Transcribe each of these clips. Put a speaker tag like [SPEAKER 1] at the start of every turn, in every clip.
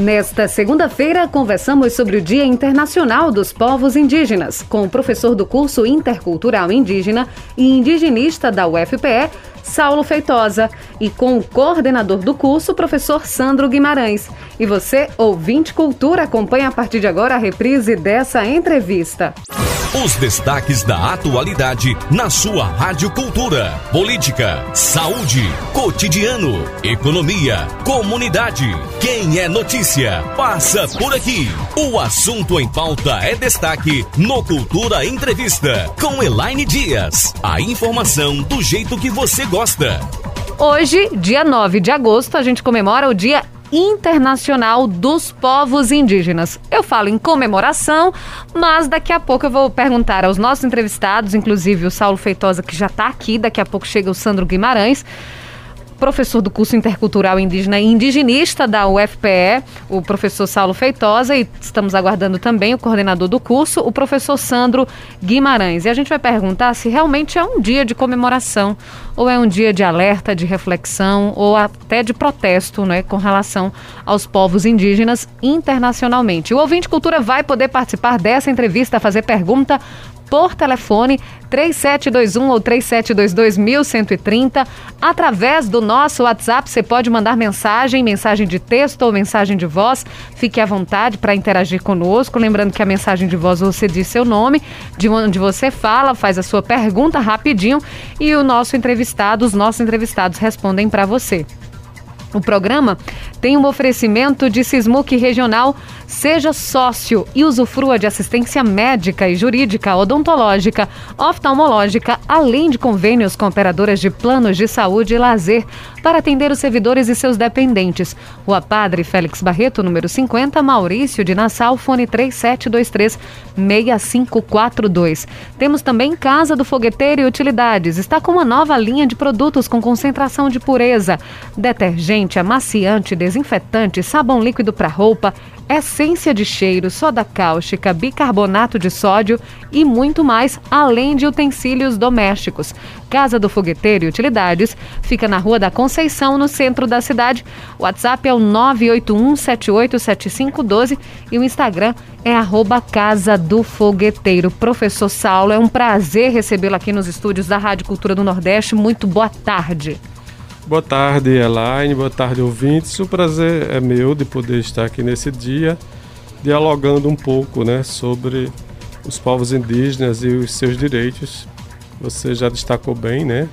[SPEAKER 1] Nesta segunda-feira, conversamos sobre o Dia Internacional dos Povos Indígenas, com o professor do curso Intercultural Indígena e indigenista da UFPE, Saulo Feitosa, e com o coordenador do curso, professor Sandro Guimarães. E você, ouvinte cultura, acompanha a partir de agora a reprise dessa entrevista.
[SPEAKER 2] Os destaques da atualidade na sua Rádio Cultura. Política, saúde, cotidiano, economia, comunidade. Quem é notícia, passa por aqui. O assunto em pauta é destaque no Cultura Entrevista, com Elaine Dias. A informação do jeito que você gosta.
[SPEAKER 1] Hoje, dia 9 de agosto, a gente comemora o Dia Internacional dos Povos Indígenas. Eu falo em comemoração, mas daqui a pouco eu vou perguntar aos nossos entrevistados, inclusive o Saulo Feitosa, que já está aqui, daqui a pouco chega o Sandro Guimarães professor do curso Intercultural Indígena e Indigenista da UFPE, o professor Saulo Feitosa, e estamos aguardando também o coordenador do curso, o professor Sandro Guimarães. E a gente vai perguntar se realmente é um dia de comemoração ou é um dia de alerta, de reflexão ou até de protesto né, com relação aos povos indígenas internacionalmente. O ouvinte cultura vai poder participar dessa entrevista, fazer pergunta por telefone 3721 ou 3722 Através do nosso WhatsApp, você pode mandar mensagem, mensagem de texto ou mensagem de voz. Fique à vontade para interagir conosco. Lembrando que a mensagem de voz você diz seu nome, de onde você fala, faz a sua pergunta rapidinho e o nosso entrevistado, os nossos entrevistados respondem para você. O programa tem um oferecimento de Sismuc Regional. Seja sócio e usufrua de assistência médica e jurídica, odontológica, oftalmológica, além de convênios com operadoras de planos de saúde e lazer para atender os servidores e seus dependentes. Rua Padre Félix Barreto, número 50, Maurício de Nassau, fone 3723-6542. Temos também Casa do Fogueteiro e Utilidades. Está com uma nova linha de produtos com concentração de pureza, detergente, amaciante, desinfetante, sabão líquido para roupa, essência de cheiro, soda cáustica, bicarbonato de sódio e muito mais, além de utensílios domésticos. Casa do Fogueteiro e Utilidades fica na Rua da Conceição, no centro da cidade. O WhatsApp é o 981787512 e o Instagram é arroba Casa do Fogueteiro. Professor Saulo, é um prazer recebê-lo aqui nos estúdios da Rádio Cultura do Nordeste. Muito boa tarde.
[SPEAKER 3] Boa tarde, Elaine. Boa tarde, ouvintes. O prazer é meu de poder estar aqui nesse dia, dialogando um pouco né, sobre os povos indígenas e os seus direitos. Você já destacou bem, né?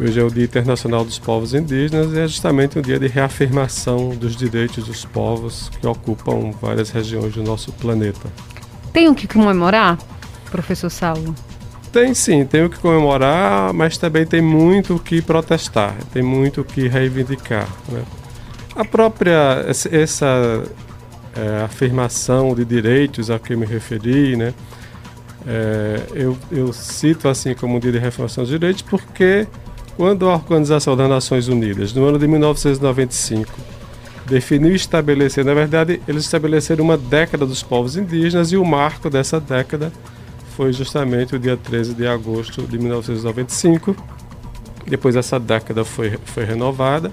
[SPEAKER 3] Hoje é o Dia Internacional dos Povos Indígenas e é justamente um dia de reafirmação dos direitos dos povos que ocupam várias regiões do nosso planeta.
[SPEAKER 1] Tem o que comemorar, professor Saulo?
[SPEAKER 3] Tem sim, tem o que comemorar, mas também tem muito o que protestar, tem muito o que reivindicar. Né? A própria essa é, afirmação de direitos a que me referi, né? É, eu, eu, cito assim como dia de reafirmação dos direitos porque quando a Organização das Nações Unidas, no ano de 1995, definiu e estabeleceu, na verdade, eles estabeleceram uma década dos povos indígenas e o marco dessa década foi justamente o dia 13 de agosto de 1995. Depois essa década foi, foi renovada.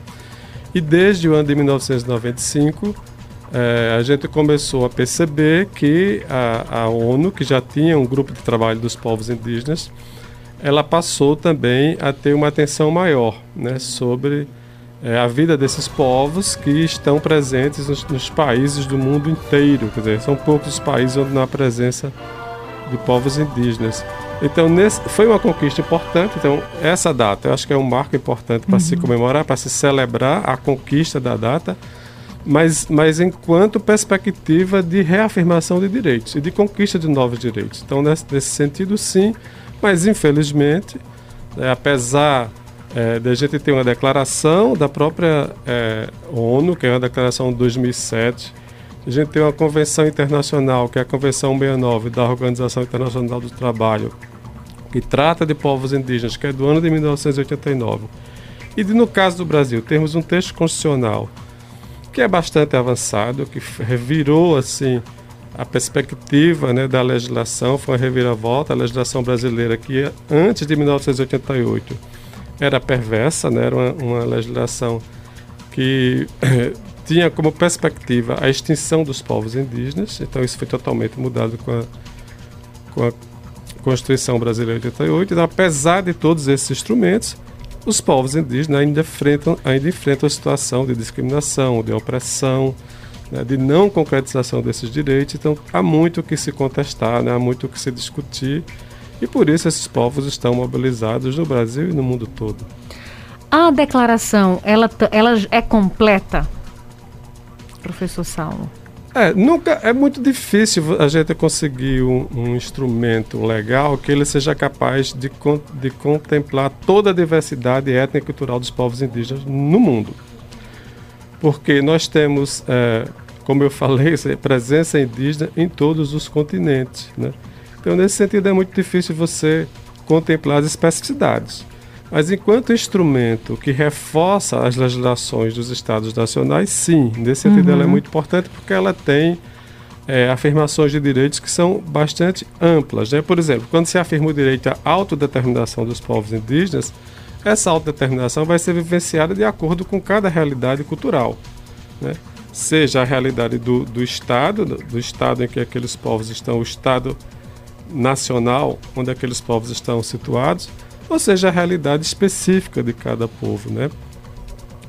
[SPEAKER 3] E desde o ano de 1995, é, a gente começou a perceber que a, a, ONU, que já tinha um grupo de trabalho dos povos indígenas, ela passou também a ter uma atenção maior né, sobre é, a vida desses povos que estão presentes nos, nos, países do mundo inteiro. Quer dizer, são poucos os países onde não há presença de povos indígenas. Então, nesse, foi uma conquista importante. Então, essa data, eu acho que é um marco importante para uhum. se comemorar, para se celebrar a conquista da data, mas, mas enquanto perspectiva de reafirmação de direitos e de conquista de novos direitos. Então, nesse, nesse sentido, sim, mas infelizmente, é, apesar é, de a gente ter uma declaração da própria é, ONU, que é uma declaração de 2007, a gente tem uma convenção internacional, que é a Convenção 69 da Organização Internacional do Trabalho, que trata de povos indígenas, que é do ano de 1989. E no caso do Brasil, temos um texto constitucional que é bastante avançado, que revirou assim a perspectiva né, da legislação, foi uma reviravolta. A legislação brasileira, que antes de 1988 era perversa, né, era uma, uma legislação que tinha como perspectiva a extinção dos povos indígenas, então isso foi totalmente mudado com a, com a Constituição Brasileira de 88. Então, apesar de todos esses instrumentos, os povos indígenas ainda enfrentam, ainda enfrentam a situação de discriminação, de opressão, né, de não concretização desses direitos. Então, há muito o que se contestar, né, há muito o que se discutir, e por isso esses povos estão mobilizados no Brasil e no mundo todo.
[SPEAKER 1] A declaração, ela, ela é completa, professor Saulo?
[SPEAKER 3] É, nunca é muito difícil a gente conseguir um, um, instrumento legal que ele seja capaz de, de contemplar toda a diversidade étnica e cultural dos povos indígenas no mundo. Porque nós temos, é, como eu falei, presença indígena em todos os continentes. Né? Então, nesse sentido, é muito difícil você contemplar as especificidades. Mas enquanto instrumento que reforça as legislações dos estados nacionais, sim, nesse sentido uhum. ela é muito importante porque ela tem é, afirmações de direitos que são bastante amplas. Né? Por exemplo, quando se afirma o direito à autodeterminação dos povos indígenas, essa autodeterminação vai ser vivenciada de acordo com cada realidade cultural. Né? Seja a realidade do, do Estado, do, do Estado em que aqueles povos estão, o Estado nacional onde aqueles povos estão situados, ou seja, a realidade específica de cada povo, né?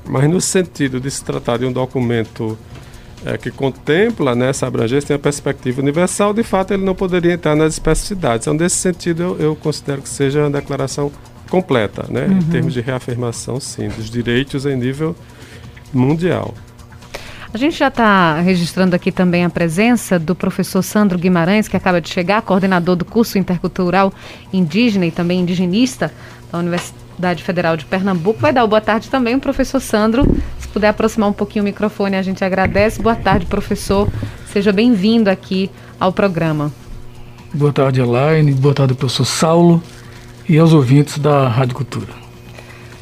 [SPEAKER 3] Mas no sentido de se tratar de um documento é, que contempla nessa né, abrangência, tem a perspectiva universal, de fato ele não poderia entrar nas especificidades. Então, nesse sentido, eu, eu considero que seja uma declaração completa, né? Uhum. Em termos de reafirmação, sim, dos direitos em nível mundial.
[SPEAKER 1] A gente já está registrando aqui também a presença do professor Sandro Guimarães, que acaba de chegar, coordenador do curso intercultural indígena e também indigenista da Universidade Federal de Pernambuco. Vai dar boa tarde também o professor Sandro. Se puder aproximar um pouquinho o microfone, a gente agradece. Boa tarde, professor. Seja bem-vindo aqui ao programa.
[SPEAKER 4] Boa tarde, Elaine. Boa tarde, professor Saulo e aos ouvintes da Rádio Cultura.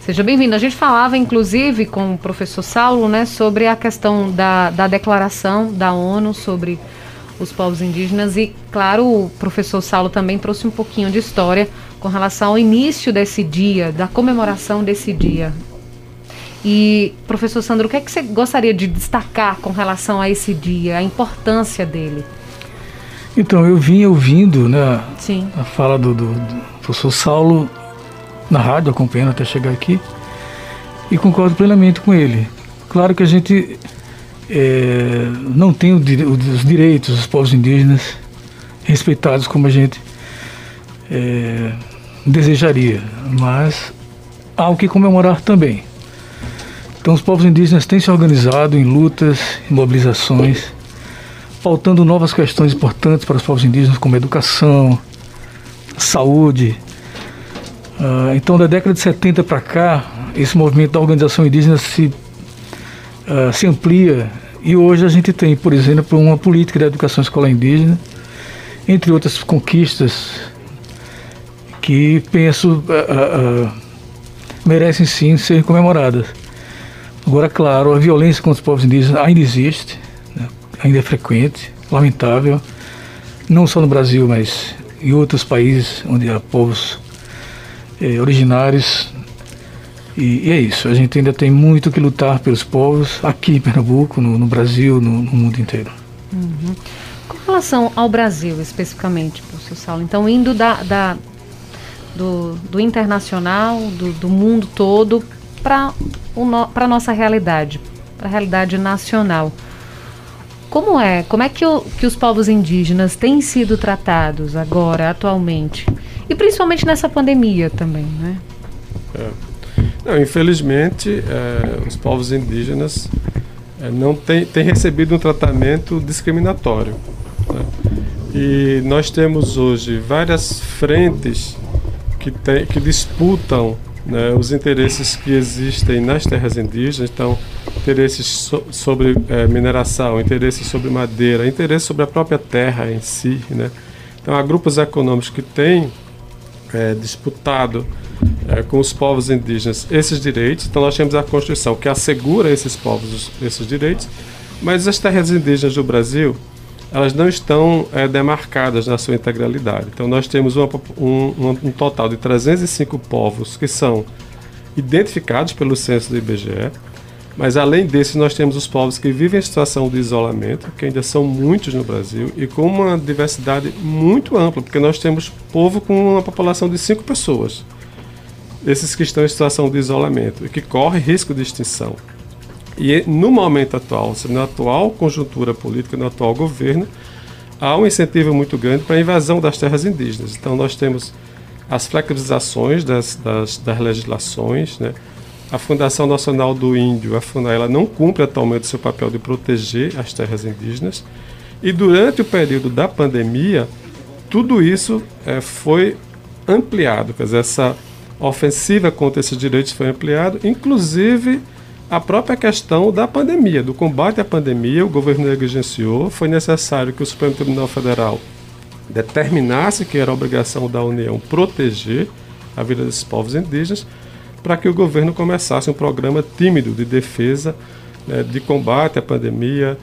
[SPEAKER 1] Seja bem-vindo. A gente falava, inclusive, com o professor Saulo, né, sobre a questão da, da declaração da ONU sobre os povos indígenas e, claro, o professor Saulo também trouxe um pouquinho de história com relação ao início desse dia, da comemoração desse dia. E, professor Sandro, o que é que você gostaria de destacar com relação a esse dia, a importância dele?
[SPEAKER 4] Então, eu vim ouvindo né, Sim. a fala do, do, do professor Saulo na rádio, acompanhando até chegar aqui, e concordo plenamente com ele. Claro que a gente é, não tem os direitos dos povos indígenas respeitados como a gente é, desejaria, mas há o que comemorar também. Então, os povos indígenas têm se organizado em lutas, em mobilizações, pautando novas questões importantes para os povos indígenas, como educação, saúde, Uh, então, da década de 70 para cá, esse movimento da organização indígena se, uh, se amplia e hoje a gente tem, por exemplo, uma política de educação escolar indígena, entre outras conquistas que penso uh, merecem sim ser comemoradas. Agora, claro, a violência contra os povos indígenas ainda existe, né? ainda é frequente, lamentável, não só no Brasil, mas em outros países onde há povos é, originários. E, e, é isso, a gente ainda tem muito que lutar pelos povos aqui em Pernambuco, no, no Brasil, no, no, mundo inteiro.
[SPEAKER 1] Uhum. Com relação ao Brasil especificamente, professor Saulo, então indo da, da do, do, internacional, do, do mundo todo, para a nossa realidade, para a realidade nacional. Como é? Como é que, o, que os povos indígenas têm sido tratados agora, atualmente? E principalmente nessa pandemia também, né?
[SPEAKER 3] É. Não, infelizmente, é, os povos indígenas é, não têm, recebido um tratamento discriminatório. Né? E nós temos hoje várias frentes que, tem, que disputam né, os interesses que existem nas terras indígenas, então interesses so, sobre é, mineração, interesses sobre madeira, interesses sobre a própria terra em si, né? Então há grupos econômicos que têm é, disputado é, com os povos indígenas esses direitos. Então nós temos a Constituição que assegura esses povos esses direitos, mas as terras indígenas do Brasil elas não estão é, demarcadas na sua integralidade. Então nós temos uma, um, um, total de 305 povos que são identificados pelo censo do IBGE, Mas além desses, nós temos os povos que vivem em situação de isolamento, que ainda são muitos no Brasil, e com uma diversidade muito ampla, porque nós temos povo com uma população de 5 pessoas. Esses que estão em situação de isolamento e que correm risco de extinção. E no momento atual, na atual conjuntura política, no atual governo, há um incentivo muito grande para a invasão das terras indígenas. Então nós temos as flexibilizações das, das, das legislações, né? A Fundação Nacional do Índio, a FUNAI, ela não cumpre atualmente seu papel de proteger as terras indígenas. E durante o período da pandemia, tudo isso é, foi ampliado, quer dizer, essa ofensiva contra esses direitos foi ampliada, inclusive a própria questão da pandemia, do combate à pandemia, o governo negligenciou, foi necessário que o Supremo Tribunal Federal determinasse que era obrigação da União proteger a vida desses povos indígenas, para que o governo começasse um programa tímido de defesa, né, de combate à pandemia,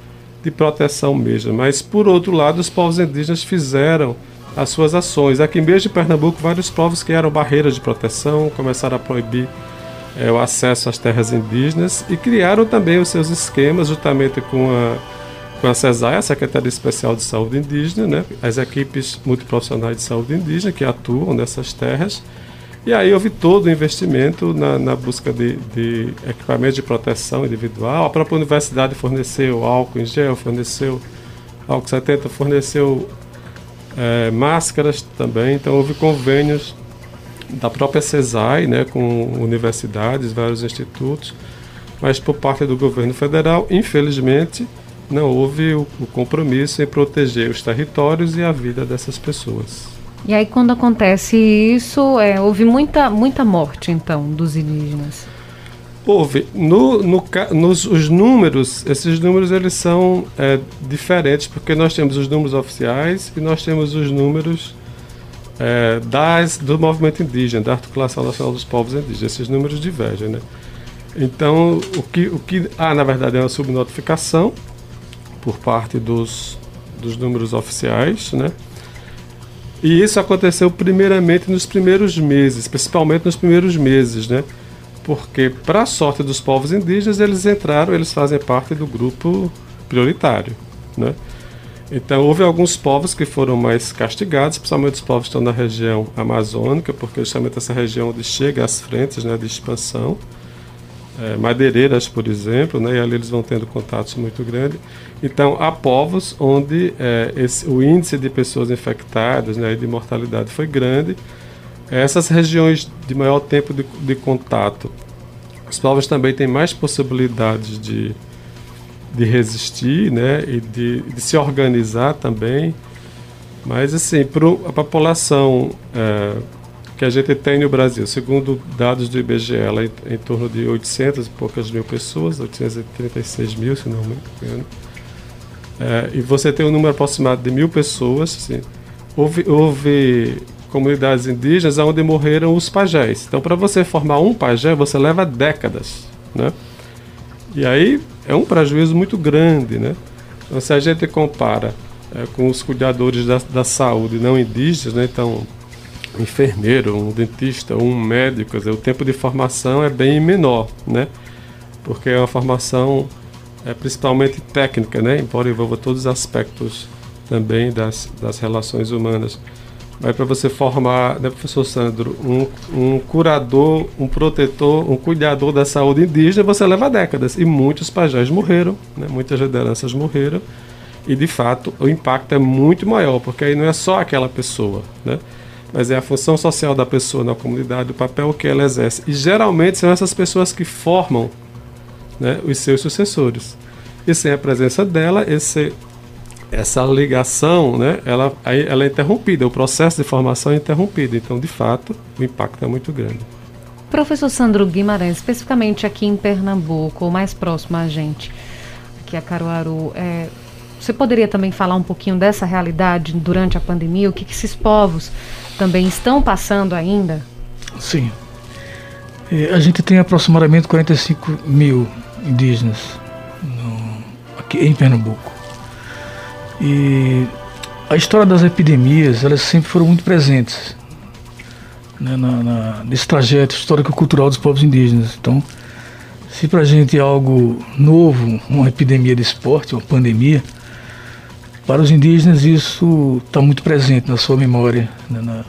[SPEAKER 3] de proteção mesmo. Mas, por outro lado, os povos indígenas fizeram as suas ações. Aqui mesmo em Pernambuco, vários povos eram barreiras de proteção começaram a proibir é, o acesso às terras indígenas e criaram também os seus esquemas, juntamente com a, com a CESAI, a Secretaria Especial de Saúde Indígena, né, as equipes multiprofissionais de saúde indígena que atuam nessas terras e aí houve todo o investimento na, na busca de, de, equipamentos de proteção individual. A própria universidade forneceu álcool em gel, forneceu álcool 70, forneceu é, máscaras também. Então houve convênios da própria CESAI né, com universidades, vários institutos. Mas por parte do governo federal, infelizmente, não houve o, o compromisso em proteger os territórios e a vida dessas pessoas.
[SPEAKER 1] E aí quando acontece isso, é, houve muita, muita morte então dos indígenas.
[SPEAKER 3] Houve. No, no, nos, os números, esses números eles são é, diferentes, porque nós temos os números oficiais e nós temos os números é, das, do movimento indígena, da Articulação Nacional dos Povos Indígenas. Esses números divergem, né? Então, o que, o que há, na verdade, é uma subnotificação por parte dos, dos números oficiais, né? E isso aconteceu primeiramente nos primeiros meses, principalmente nos primeiros meses, né? Porque, para a sorte dos povos indígenas, eles entraram, eles fazem parte do grupo prioritário, né? Então, houve alguns povos que foram mais castigados, principalmente os povos que estão na região amazônica, porque justamente essa região onde chega às frentes né, de expansão é, madeireiras, por exemplo, né, e ali eles vão tendo contatos muito grandes. Então, há povos onde é, esse, o índice de pessoas infectadas né, e de mortalidade foi grande. Essas regiões de maior tempo de, de contato, os povos também têm mais possibilidades de, de resistir né, e de, de se organizar também. Mas, assim, para a população é, que a gente tem no Brasil. Segundo dados do IBGE, ela é em, torno de 800 e poucas mil pessoas, 836 mil, se não me engano. É, e você tem um número aproximado de mil pessoas. Assim, houve, houve comunidades indígenas onde morreram os pajés. Então, para você formar um pajé, você leva décadas. Né? E aí é um prejuízo muito grande. Né? Então, se a gente compara é, com os cuidadores da, da saúde não indígenas, né? então enfermeiro, um dentista, um médico, quer dizer, o tempo de formação é bem menor, né? Porque é uma formação é, principalmente técnica, né? Embora envolva todos os aspectos também das, das relações humanas. Mas para você formar, né, professor Sandro, um, um curador, um protetor, um cuidador da saúde indígena, você leva décadas. E muitos pajés morreram, né? muitas lideranças morreram. E de fato o impacto é muito maior, porque aí não é só aquela pessoa, né? Mas é a função social da pessoa na comunidade, o papel que ela exerce. E geralmente são essas pessoas que formam né, os seus sucessores. E sem a presença dela, esse, essa ligação, né, ela, ela é interrompida, o processo de formação é interrompido. Então, de fato, o impacto é muito grande.
[SPEAKER 1] Professor Sandro Guimarães, especificamente aqui em Pernambuco, ou mais próximo a gente, aqui a Caruaru, é, você poderia também falar um pouquinho dessa realidade durante a pandemia? O que, que esses povos também estão passando ainda?
[SPEAKER 4] Sim. É, a gente tem aproximadamente 45 mil indígenas no, aqui em Pernambuco. E a história das epidemias, elas sempre foram muito presentes né, na, na, nesse trajeto histórico-cultural dos povos indígenas. Então, Se para a gente é algo novo, uma epidemia de esporte, uma pandemia, para os indígenas isso está muito presente na sua memória. Né, na,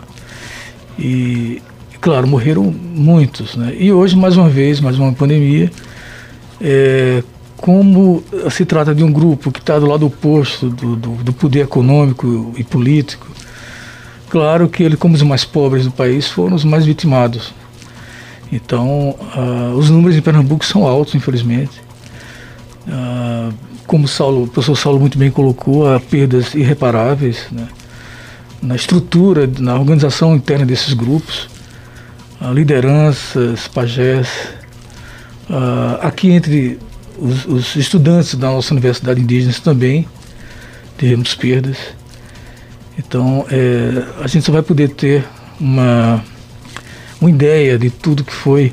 [SPEAKER 4] e, claro, morreram muitos. Né? E hoje, mais uma vez, mais uma pandemia, é, como se trata de um grupo que está do lado oposto do, do, do, poder econômico e político, claro que ele, como os mais pobres do país, foram os mais vitimados. Então, uh, os números em Pernambuco são altos, infelizmente. Uh, como Saulo, o professor Saulo muito bem colocou, há perdas irreparáveis né, na estrutura, na organização interna desses grupos, lideranças, pajés. aqui entre os, os, estudantes da nossa universidade indígena também tivemos perdas. Então, é, a gente só vai poder ter uma uma ideia de tudo que foi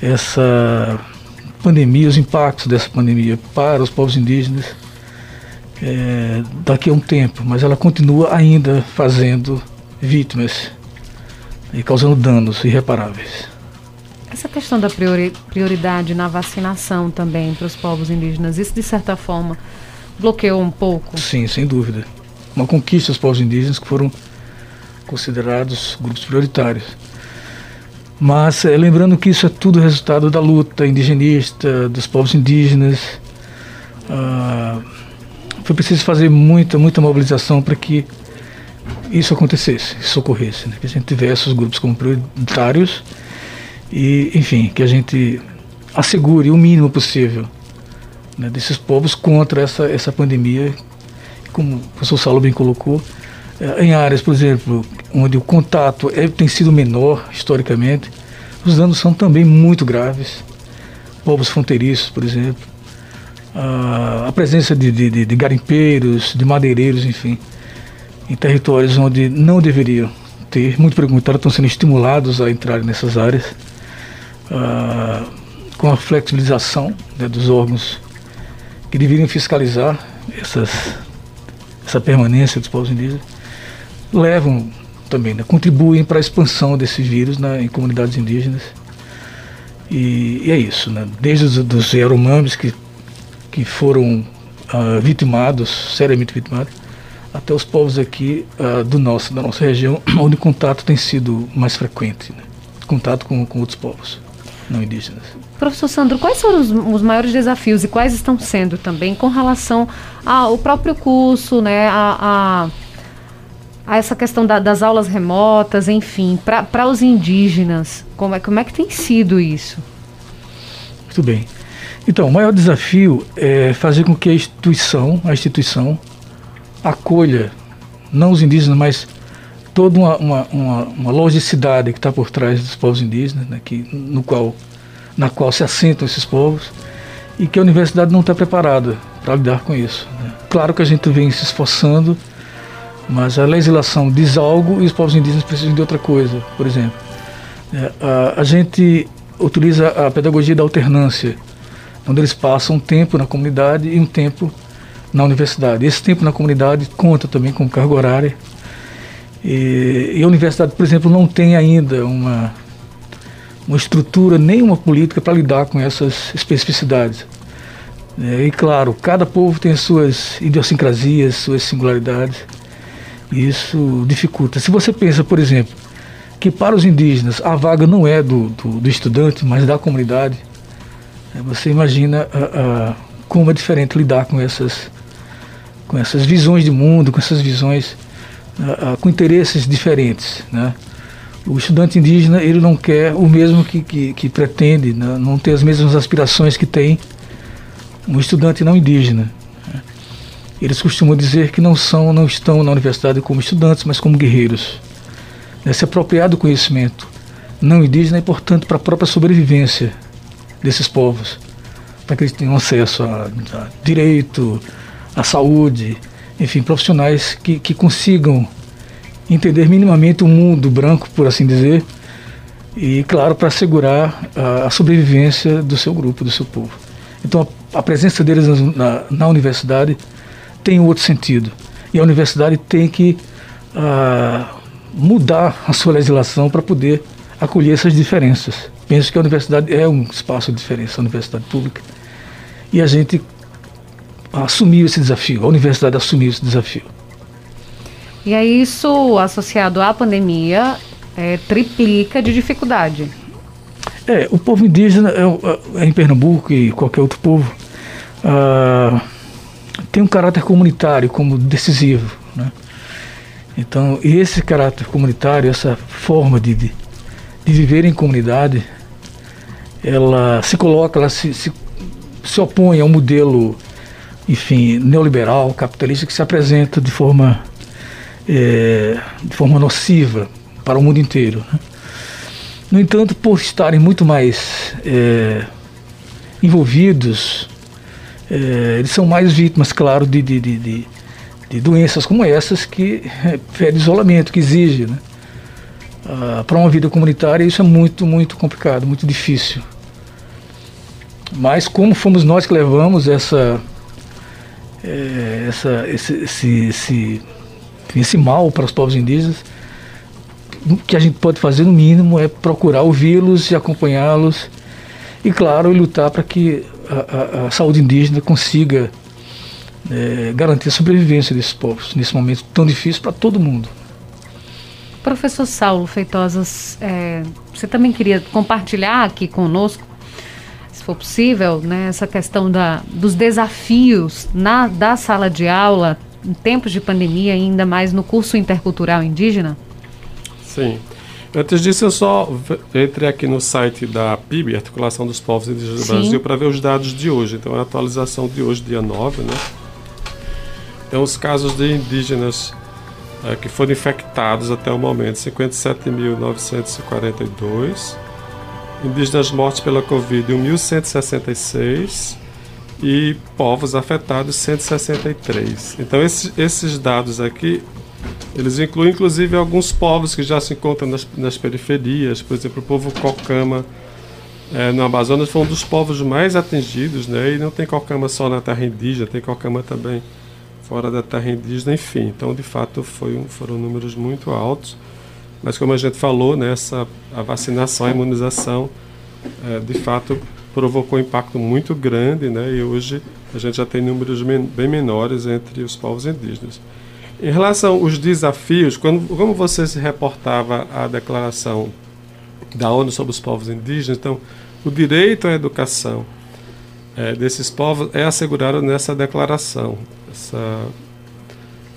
[SPEAKER 4] essa pandemia, os impactos dessa pandemia para os povos indígenas é, daqui a um tempo, mas ela continua ainda fazendo vítimas e causando danos irreparáveis.
[SPEAKER 1] Essa questão da priori prioridade na vacinação também para os povos indígenas, isso de certa forma bloqueou um pouco?
[SPEAKER 4] Sim, sem dúvida. Uma conquista dos povos indígenas que foram considerados grupos prioritários. Mas é, lembrando que isso é tudo resultado da luta indigenista, dos povos indígenas. Ah, foi preciso fazer muita, muita mobilização para que isso acontecesse, isso ocorresse, né? que a gente tivesse os grupos como prioritários e, enfim, que a gente assegure o mínimo possível né, desses povos contra essa, essa pandemia, como o professor Saulo bem colocou, em áreas, por exemplo, onde o contato é, tem sido menor historicamente, os danos são também muito graves. Povos fronteiriços, por exemplo, a presença de, de, de garimpeiros, de madeireiros, enfim, em territórios onde não deveriam ter, muito contrário, estão sendo estimulados a entrarem nessas áreas, com a flexibilização né, dos órgãos que deveriam fiscalizar essas, essa permanência dos povos indígenas levam também, né, contribuem para a expansão desse vírus né, em comunidades indígenas. E, e é isso, né, desde os dos que, que foram uh, vitimados, seriamente vitimados, até os povos aqui uh, do nosso, da nossa região, onde o contato tem sido mais frequente, né, contato com, com outros povos não indígenas.
[SPEAKER 1] Professor Sandro, quais foram os, os, maiores desafios e quais estão sendo também com relação ao próprio curso, né, a, a a essa questão da, das aulas remotas, enfim, para os indígenas? Como é, como é que tem sido isso?
[SPEAKER 4] Muito bem. Então, o maior desafio é fazer com que a instituição, a instituição, acolha não os indígenas, mas toda uma, uma, uma, uma logicidade que está por trás dos povos indígenas, né, que, no qual, na qual se assentam esses povos, e que a universidade não está preparada para lidar com isso. Né. Claro que a gente vem se esforçando mas a legislação diz algo e os povos indígenas precisam de outra coisa, por exemplo. É, a, a, gente utiliza a pedagogia da alternância, onde eles passam um tempo na comunidade e um tempo na universidade. Esse tempo na comunidade conta também com carga horária. E, e a universidade, por exemplo, não tem ainda uma, uma estrutura, nem uma política para lidar com essas especificidades. É, e claro, cada povo tem suas idiosincrasias, suas singularidades. Isso dificulta. Se você pensa, por exemplo, que para os indígenas a vaga não é do, do, do estudante, mas da comunidade, né, você imagina como é diferente lidar com essas, com essas visões de mundo, com essas visões, com interesses diferentes. Né? O estudante indígena ele não quer o mesmo que, que, que pretende, né? não tem as mesmas aspirações que tem um estudante não indígena. Eles costumam dizer que não são, não estão na universidade como estudantes, mas como guerreiros. Né, se apropriar do conhecimento não indígena é importante para a própria sobrevivência desses povos, para que eles tenham acesso a, a direito, à saúde, enfim, profissionais que, que consigam entender minimamente o mundo branco, por assim dizer, e, claro, para assegurar a, a, sobrevivência do seu grupo, do seu povo. Então, a, a presença deles na, na universidade tem outro sentido. E a universidade tem que uh, mudar a sua legislação para poder acolher essas diferenças, penso que a universidade é um espaço de diferença, a universidade pública. E a gente assumiu esse desafio, a universidade assumiu esse desafio.
[SPEAKER 1] E aí isso, associado à pandemia, é, triplica de dificuldade.
[SPEAKER 4] É, o povo indígena é, é, em Pernambuco e qualquer outro povo uh, tem um caráter comunitário como decisivo. Né? Então, esse caráter comunitário, essa forma de, de, de viver em comunidade, ela se coloca, ela se, se, se opõe a um modelo, enfim, neoliberal, capitalista, que se apresenta de forma, é, de forma nociva para o mundo inteiro. Né? No entanto, por estarem muito mais é, envolvidos, é, eles são mais vítimas, claro, de, de, de, de doenças como essas que é, pede isolamento, que exige. Né? Ah, para uma vida comunitária isso é muito, muito complicado, muito difícil. Mas como fomos nós que levamos essa, é, essa, esse, esse, esse, esse mal para os povos indígenas, o que a gente pode fazer no mínimo é procurar ouvi-los e acompanhá-los e claro lutar para que a, a, a, saúde indígena consiga é, garantir a sobrevivência desses povos nesse momento tão difícil para todo mundo.
[SPEAKER 1] Professor Saulo Feitosas, é, você também queria compartilhar aqui conosco, se for possível, né, essa questão da, dos desafios na, da sala de aula em tempos de pandemia, ainda mais no curso intercultural indígena?
[SPEAKER 3] Sim. Antes disso, eu só entrei aqui no site da PIB, Articulação dos Povos Indígenas do Brasil, para ver os dados de hoje. Então, é a atualização de hoje, dia 9, né? Então, os casos de indígenas é, que foram infectados até o momento, 57.942. Indígenas mortos pela Covid, 1.166. E povos afetados, 163. Então, esses, esses dados aqui eles incluem inclusive alguns povos que já se encontram nas, nas periferias, por exemplo, o povo Cocama é, no Amazonas foi um dos povos mais atingidos, né? E não tem Cocama só na terra indígena, tem Cocama também fora da terra indígena, enfim. Então, de fato, foi um, foram números muito altos. Mas como a gente falou, né, essa, a vacinação, a imunização, é, de fato, provocou um impacto muito grande, né? E hoje a gente já tem números men bem menores entre os povos indígenas. Em relação aos desafios, quando, como você se reportava à declaração da ONU sobre os povos indígenas, então o direito à educação é, desses povos é assegurado nessa declaração, essa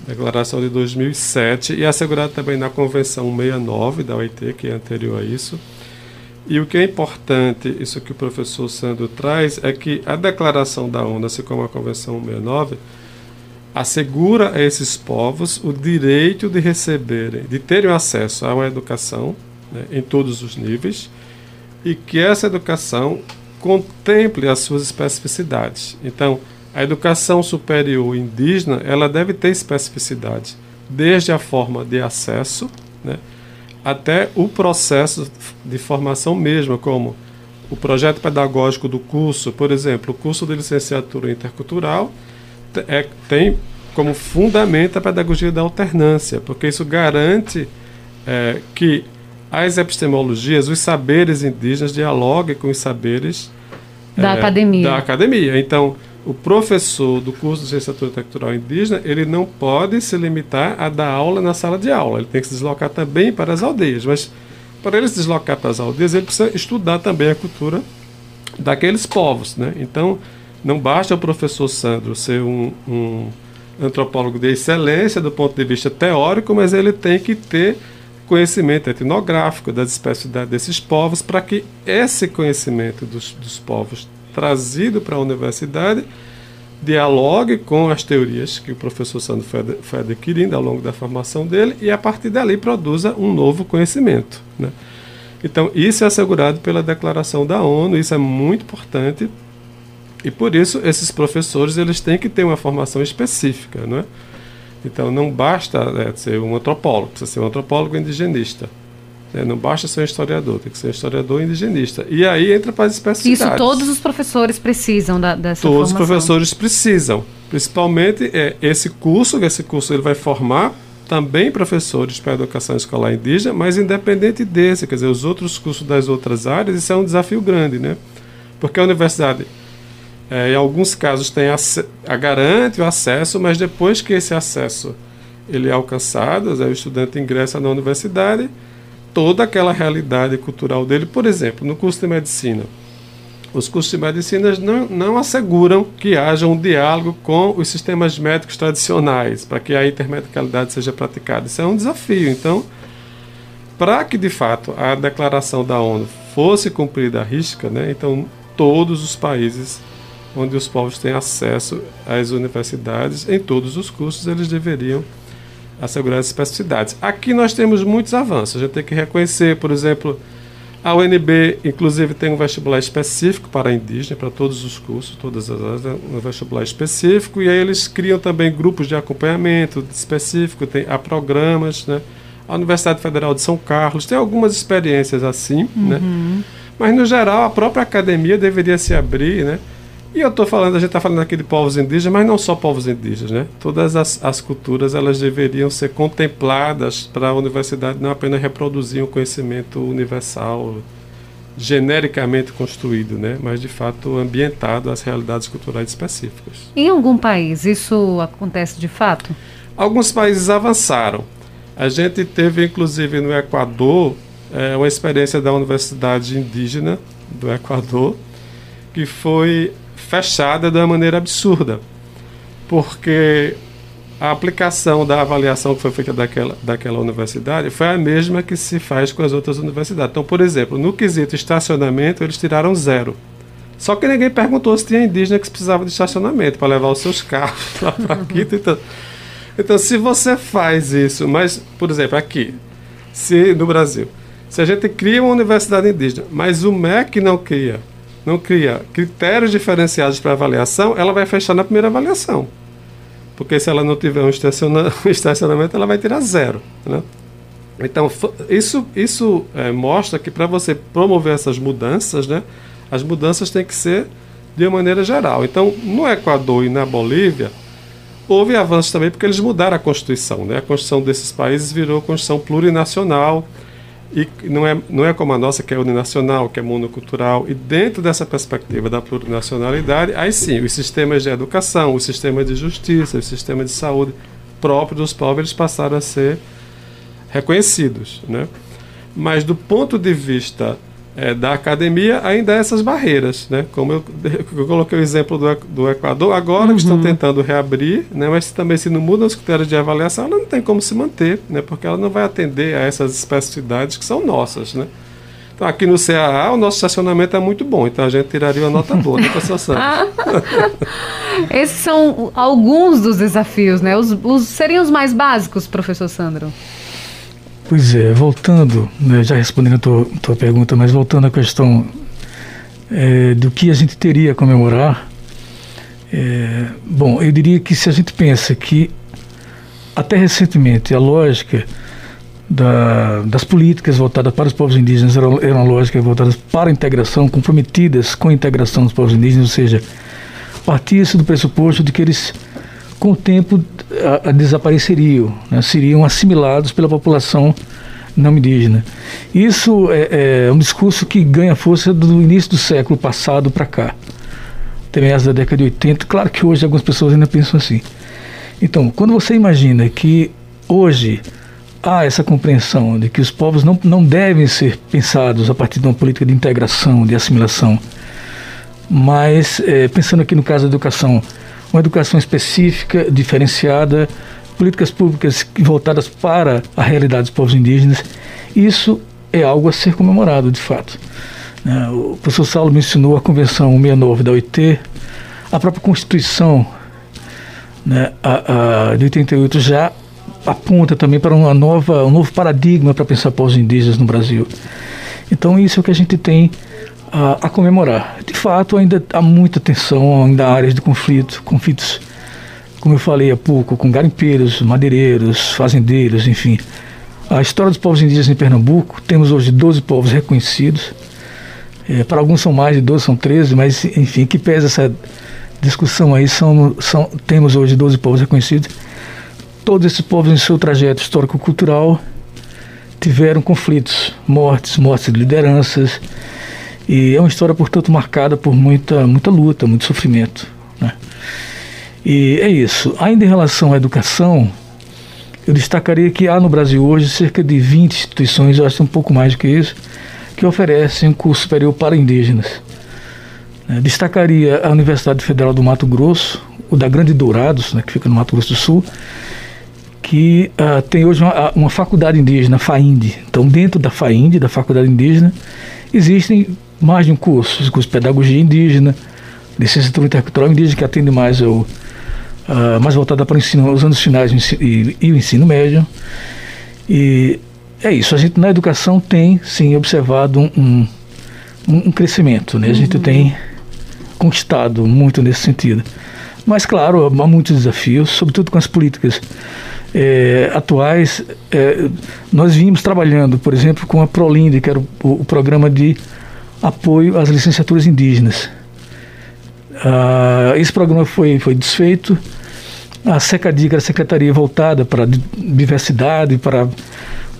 [SPEAKER 3] declaração de 2007 e é assegurado também na Convenção 69 da OIT, que é anterior a isso. E o que é importante, isso que o professor Sandro traz, é que a declaração da ONU, assim como a Convenção 69, assegura a esses povos o direito de receberem, de terem acesso a uma educação né, em todos os níveis e que essa educação contemple as suas especificidades. Então, a educação superior indígena ela deve ter especificidade, desde a forma de acesso né, até o processo de formação mesmo, como o projeto pedagógico do curso, por exemplo, o curso de licenciatura intercultural é, tem como fundamento a pedagogia da alternância, porque isso garante é, que as epistemologias, os saberes indígenas dialoguem com os saberes
[SPEAKER 1] da é, academia.
[SPEAKER 3] Da academia. Então, o professor do curso de licenciatura textural indígena, ele não pode se limitar a dar aula na sala de aula, ele tem que se deslocar também para as aldeias, mas para ele se deslocar para as aldeias, ele precisa estudar também a cultura daqueles povos, né? Então, não basta o professor Sandro ser um, um antropólogo de excelência do ponto de vista teórico, mas ele tem que ter conhecimento etnográfico das espécies desses povos para que esse conhecimento dos, dos povos trazido para a universidade dialogue com as teorias que o professor Sandro foi, adquirindo ao longo da formação dele e a partir dali produza um novo conhecimento. Né? Então, isso é assegurado pela declaração da ONU, isso é muito importante e por isso esses professores eles têm que ter uma formação específica, não é? Então não basta é, ser um antropólogo, precisa ser um antropólogo indigenista. É, não basta ser um historiador, tem que ser um historiador indigenista. E aí entra para as especificidades.
[SPEAKER 1] Isso todos os professores precisam da, dessa
[SPEAKER 3] Todos
[SPEAKER 1] formação.
[SPEAKER 3] os professores precisam. Principalmente é, esse curso, esse curso ele vai formar também professores para a educação escolar indígena, mas independente desse, quer dizer, os outros cursos das outras áreas, isso é um desafio grande, né? Porque a universidade, é, em alguns casos, tem a, garante o acesso, mas depois que esse acesso ele é alcançado, o estudante ingressa na universidade, toda aquela realidade cultural dele, por exemplo, no curso de medicina, os cursos de medicina não, não asseguram que haja um diálogo com os sistemas médicos tradicionais, para que a intermedicalidade seja praticada. Isso é um desafio. Então, para que de fato a declaração da ONU fosse cumprida à risca, né, então todos os países onde os povos têm acesso às universidades, em todos os cursos, eles deveriam assegurar as especificidades. Aqui nós temos muitos avanços. A gente tem que reconhecer, por exemplo, a UNB, inclusive, tem um vestibular específico para indígena, para todos os cursos, todas as áreas, um vestibular específico, e aí eles criam também grupos de acompanhamento específico, tem, há programas, né? A Universidade Federal de São Carlos tem algumas experiências assim, né? uhum. né? Mas, no geral, a própria academia deveria se abrir, né? E eu estou falando, a gente está falando aqui de povos indígenas, mas não só povos indígenas, né? Todas as, as culturas elas deveriam ser contempladas para a universidade não apenas reproduzir um conhecimento universal, genericamente construído, né? Mas de fato ambientado às realidades culturais específicas.
[SPEAKER 1] Em algum país isso acontece de fato?
[SPEAKER 3] Alguns países avançaram. A gente teve inclusive no Equador é, uma experiência da Universidade Indígena do Equador que foi fechada de uma maneira absurda, porque a aplicação da avaliação que foi feita daquela, daquela universidade foi a mesma que se faz com as outras universidades. Então, por exemplo, no quesito estacionamento, eles tiraram zero. Só que ninguém perguntou se tinha indígena que precisava de estacionamento para levar os seus carros lá para Quito. Então, então, se você faz isso, mas, por exemplo, aqui, se no Brasil, se a gente cria uma universidade indígena, mas o MEC não cria não cria critérios diferenciados para avaliação, ela vai fechar na primeira avaliação. Porque se ela não tiver um estacionamento, ela vai tirar zero. Né? Então, isso, isso é, mostra que para você promover essas mudanças, né, as mudanças têm que ser de uma maneira geral. Então, no Equador e na Bolívia, houve avanços também porque eles mudaram a Constituição. Né? A Constituição desses países virou Constituição plurinacional e não é, não é como a nossa, que é uninacional, que é monocultural. E dentro dessa perspectiva da plurinacionalidade, aí sim, os sistemas de educação, os sistemas de justiça, os sistemas de saúde próprios dos povos, eles passaram a ser reconhecidos. Né? Mas do ponto de vista é, da academia ainda essas barreiras, né? Como eu, eu coloquei o exemplo do, do Equador, agora uhum. que estão uhum. tentando reabrir, né? Mas também se não mudam os critérios de avaliação, ela não tem como se manter, né? Porque ela não vai atender a essas especificidades que são nossas, né? Então, aqui no CAA, o nosso estacionamento é muito bom, então a gente tiraria uma nota boa, né, professor Santos?
[SPEAKER 1] Esses são alguns dos desafios, né? Os, os, seriam os mais básicos, professor Sandro?
[SPEAKER 4] Pois é, voltando, né, já respondendo a tua, tua pergunta, mas voltando à questão é, do que a gente teria a comemorar, é, bom, eu diria que se a gente pensa que até recentemente a lógica da, das políticas voltadas para os povos indígenas era, era uma lógica voltada para a integração, comprometidas com a integração dos povos indígenas, ou seja, partia-se do pressuposto de que eles com o tempo a, a desapareceriam, né? seriam assimilados pela população não indígena. Isso é, é, um discurso que ganha força do início do século passado para cá, até meados da década de 80. Claro que hoje algumas pessoas ainda pensam assim. Então, quando você imagina que hoje há essa compreensão de que os povos não, não devem ser pensados a partir de uma política de integração, de assimilação, mas é, pensando aqui no caso da educação, uma educação específica, diferenciada, políticas públicas voltadas para a realidade dos povos indígenas. Isso é algo a ser comemorado, de fato. Né? O professor Saulo mencionou a Convenção 69 da OIT, a própria Constituição né, a, a, de 88 já aponta também para uma nova, um novo paradigma para pensar povos indígenas no Brasil. Então isso é o que a gente tem a, a, comemorar. De fato, ainda há muita tensão, ainda há áreas de conflito, conflitos, como eu falei há pouco, com garimpeiros, madeireiros, fazendeiros, enfim. A história dos povos indígenas em Pernambuco, temos hoje 12 povos reconhecidos. É, para alguns são mais de 12, são 13, mas enfim, que pesa essa discussão aí, são, são, temos hoje 12 povos reconhecidos. todos esses povos em seu trajeto histórico-cultural tiveram conflitos, mortes, mortes de lideranças. E é uma história, portanto, marcada por muita, muita luta, muito sofrimento. Né? E é isso. Ainda em relação à educação, eu destacaria que há no Brasil hoje cerca de 20 instituições, eu acho um pouco mais do que isso, que oferecem um curso superior para indígenas. É, destacaria a Universidade Federal do Mato Grosso, o da Grande Dourados, né, que fica no Mato Grosso do Sul, que uh, tem hoje uma, uma, faculdade indígena, FAIND. Então, dentro da FAIND, da Faculdade Indígena, existem mais de um curso, curso de Pedagogia Indígena, Licenciatura Intercultural Indígena, que atende mais ao, uh, mais voltada para o ensino, os anos finais e, e o ensino médio. E é isso, a gente na educação tem, sim, observado um, um, um crescimento, né? A gente uhum. tem conquistado muito nesse sentido. Mas, claro, há muitos desafios, sobretudo com as políticas é, atuais. É, nós vimos trabalhando, por exemplo, com a ProLinde, que era o, o programa de apoio às licenciaturas indígenas. Ah, esse programa foi, foi desfeito. A SECADI, que era a secretaria voltada para diversidade, para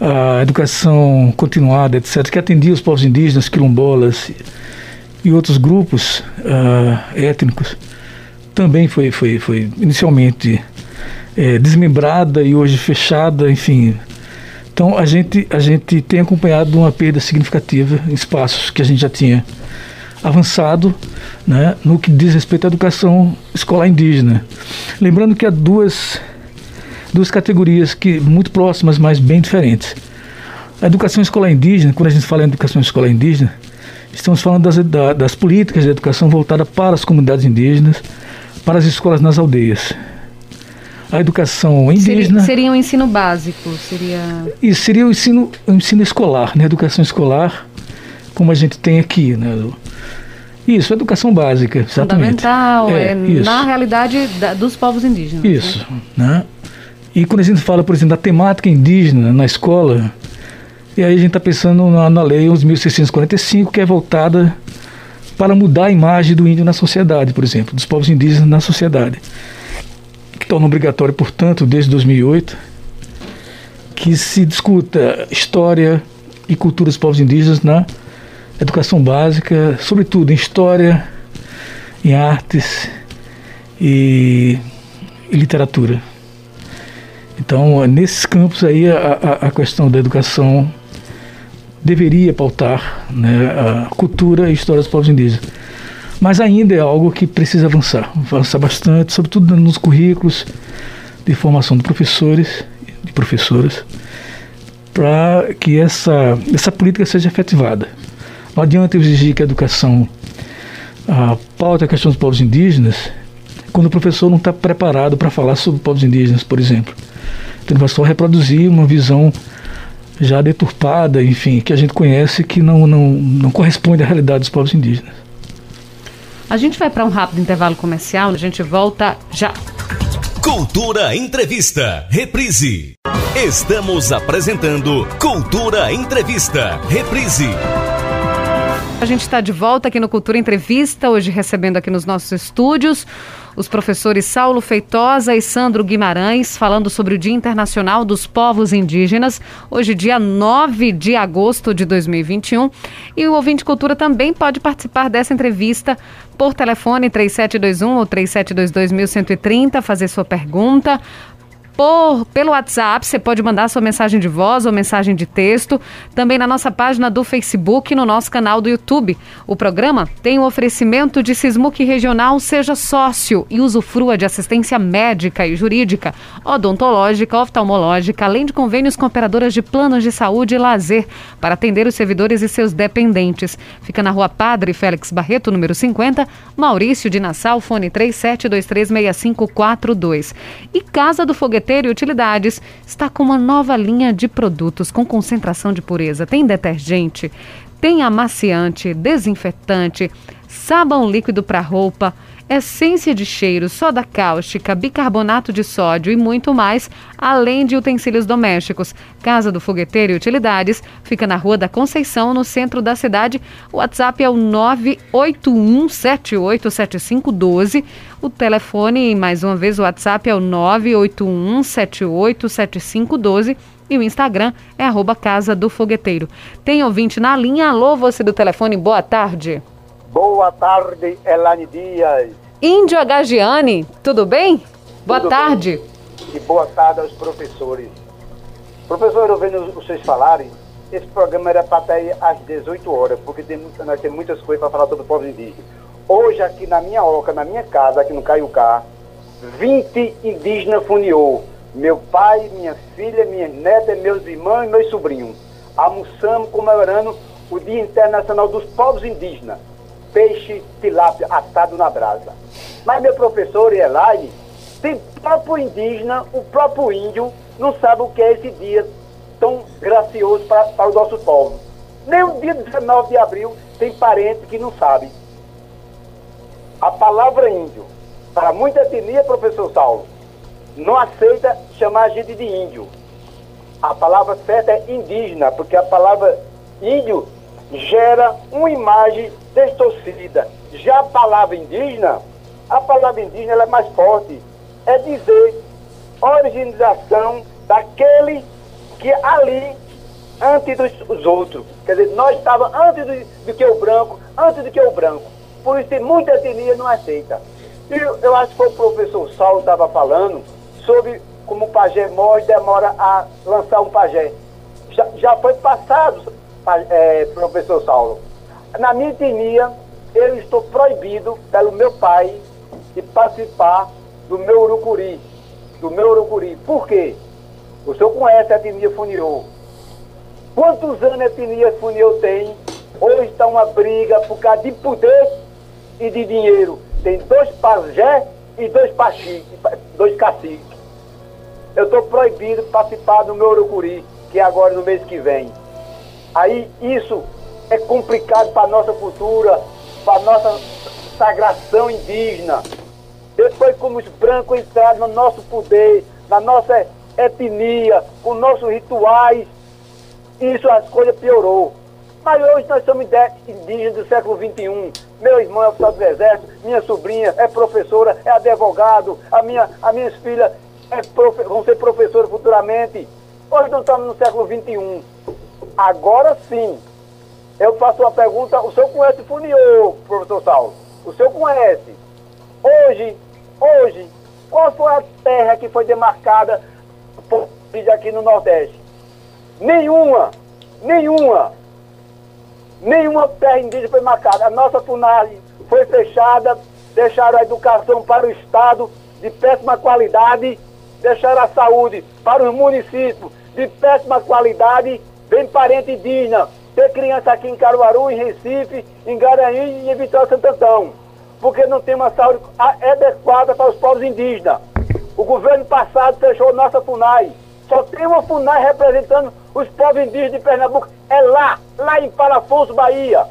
[SPEAKER 4] a educação continuada, etc., que atendia os povos indígenas, quilombolas e outros grupos uh, étnicos também foi, foi, foi inicialmente é, desmembrada e hoje fechada, enfim. Então a gente, a gente tem acompanhado uma perda significativa em espaços que a gente já tinha avançado né, no que diz respeito à educação escolar indígena. Lembrando que há duas, duas categorias que muito próximas, mas bem diferentes. A educação escolar indígena, quando a gente fala em educação escolar indígena, estamos falando das, das políticas de educação voltada para as comunidades indígenas, para as escolas nas aldeias. A educação indígena.
[SPEAKER 1] Seria, seria um ensino básico? Seria...
[SPEAKER 4] Isso seria o ensino, o ensino escolar, né? educação escolar, como a gente tem aqui. Né? Isso, educação básica, exatamente.
[SPEAKER 1] Fundamental, é, é na realidade da, dos povos indígenas.
[SPEAKER 4] Né? Isso. Né? né? E quando a gente fala, por exemplo, da temática indígena na escola, e aí a gente está pensando na, na Lei 11.645, que é voltada para mudar a imagem do índio na sociedade, por exemplo, dos povos indígenas na sociedade. Torna obrigatório, portanto, desde 2008, que se discuta história e cultura dos povos indígenas na educação básica, sobretudo em história, em artes e, e literatura. Então, nesses campos aí, a, a, a questão da educação deveria pautar né, a cultura e história dos povos indígenas. Mas ainda é algo que precisa avançar, avançar bastante, sobretudo nos currículos de formação de professores e professoras, para que essa, essa política seja efetivada. Não adianta exigir que a educação a pauta a questão dos povos indígenas quando o professor não está preparado para falar sobre povos indígenas, por exemplo. Então ele vai só reproduzir uma visão já deturpada, enfim, que a gente conhece que não, não, não corresponde à realidade dos povos indígenas.
[SPEAKER 1] A gente vai para um rápido intervalo comercial, a gente volta já.
[SPEAKER 2] Cultura Entrevista, reprise. Estamos apresentando Cultura Entrevista, reprise.
[SPEAKER 1] A gente está de volta aqui no Cultura Entrevista, hoje recebendo aqui nos nossos estúdios os professores Saulo Feitosa e Sandro Guimarães, falando sobre o Dia Internacional dos Povos Indígenas, hoje, dia 9 de agosto de 2021. E o ouvinte Cultura também pode participar dessa entrevista por telefone 3721 ou 3722 1130, fazer sua pergunta por, pelo WhatsApp, você pode mandar sua mensagem de voz ou mensagem de texto, também na nossa página do Facebook e no nosso canal do YouTube. O programa tem o oferecimento de Sismuc Regional Seja Sócio e usufrua de assistência médica e jurídica, odontológica, oftalmológica, além de convênios com operadoras de planos de saúde e lazer para atender os servidores e seus dependentes. Fica na rua Padre Félix Barreto, número 50, Maurício de Nassau, fone 37236542. E Casa do Foguete e Utilidades está com uma nova linha de produtos com concentração de pureza. Tem detergente, tem amaciante, desinfetante, sabão líquido para roupa, essência de cheiro, soda cáustica, bicarbonato de sódio e muito mais, além de utensílios domésticos. Casa do Fogueteiro e Utilidades fica na Rua da Conceição, no centro da cidade. O WhatsApp é o 981787512. O telefone, mais uma vez, o WhatsApp é o 981787512 e o Instagram é arroba Casa do Fogueteiro. Tem ouvinte na linha. Alô, você do telefone, boa tarde.
[SPEAKER 5] Boa tarde, Elane Dias.
[SPEAKER 1] Índio Agagiane, tudo bem? Boa tudo tarde. Bem.
[SPEAKER 5] E boa tarde aos professores. Professor, eu vendo vocês falarem, esse programa era para aí às 18 horas, porque tem, nós temos muitas coisas para falar sobre o povo indígena. Hoje, aqui na minha oca, na minha casa, aqui no Caiucá, 20 indígenas funiou. Meu pai, minha filha, minhas netas, meus irmãos e meus sobrinhos. Almoçamos comemorando o Dia Internacional dos Povos Indígenas peixe tilápia assado na brasa. Mas meu professor Elaine, tem próprio indígena, o próprio índio, não sabe o que é esse dia tão gracioso para, para o nosso povo. Nem o dia 19 de abril tem parente que não sabe. A palavra índio, para muita etnia, professor Saulo, não aceita chamar a gente de índio. A palavra certa é indígena, porque a palavra índio gera uma imagem distorcida. Já a palavra indígena, a palavra indígena é mais forte. É dizer organização daquele que ali, antes dos outros. Quer dizer, nós estávamos antes do, do, que o branco, antes do que o branco. Por isso, muita etnia não aceita. E eu, eu acho que o professor Saulo estava falando sobre como o pajé morre demora a lançar um pajé. Já, já foi passado é, professor Saulo. Na minha etnia, eu estou proibido pelo meu pai de participar do meu urucuri. Do meu urucuri. Por quê? O senhor conhece a etnia Funiô. Quantos anos a etnia Funiô tem? Hoje está uma briga por causa de poder e de dinheiro. Tem dois pajé e dois pachiques, dois caciques. Eu estou proibido de participar do meu urucuri, que é agora no mês que vem. Aí isso é complicado para a nossa cultura, para a nossa sagração indígena. Depois, como os brancos entraram no nosso poder, na nossa etnia, com nossos rituais, isso as coisas piorou. Mas hoje nós somos indígenas do século XXI. Meu irmão é oficial do exército, minha sobrinha é professora, é advogado, a minha, as minhas filhas é profe, vão ser professoras futuramente. Hoje não estamos no século XXI. Agora sim, eu faço uma pergunta. O senhor conhece Funiô, professor Saulo? O senhor conhece? Hoje, hoje, qual foi a terra que foi demarcada por aqui no Nordeste? Nenhuma, nenhuma, nenhuma terra indígena foi marcada. A nossa FUNAI foi fechada, deixaram a educação para o Estado de péssima qualidade, deixaram a saúde para os municípios de péssima qualidade Vem parente indígena, ter criança aqui em Caruaru, em Recife, em Garanhuns e em Vitória Santo Antão. Porque não tem uma saúde adequada para os povos indígenas. O governo passado fechou nossa FUNAI. Só tem uma FUNAI representando os povos indígenas de Pernambuco. É lá, lá em Parafonso, Bahia.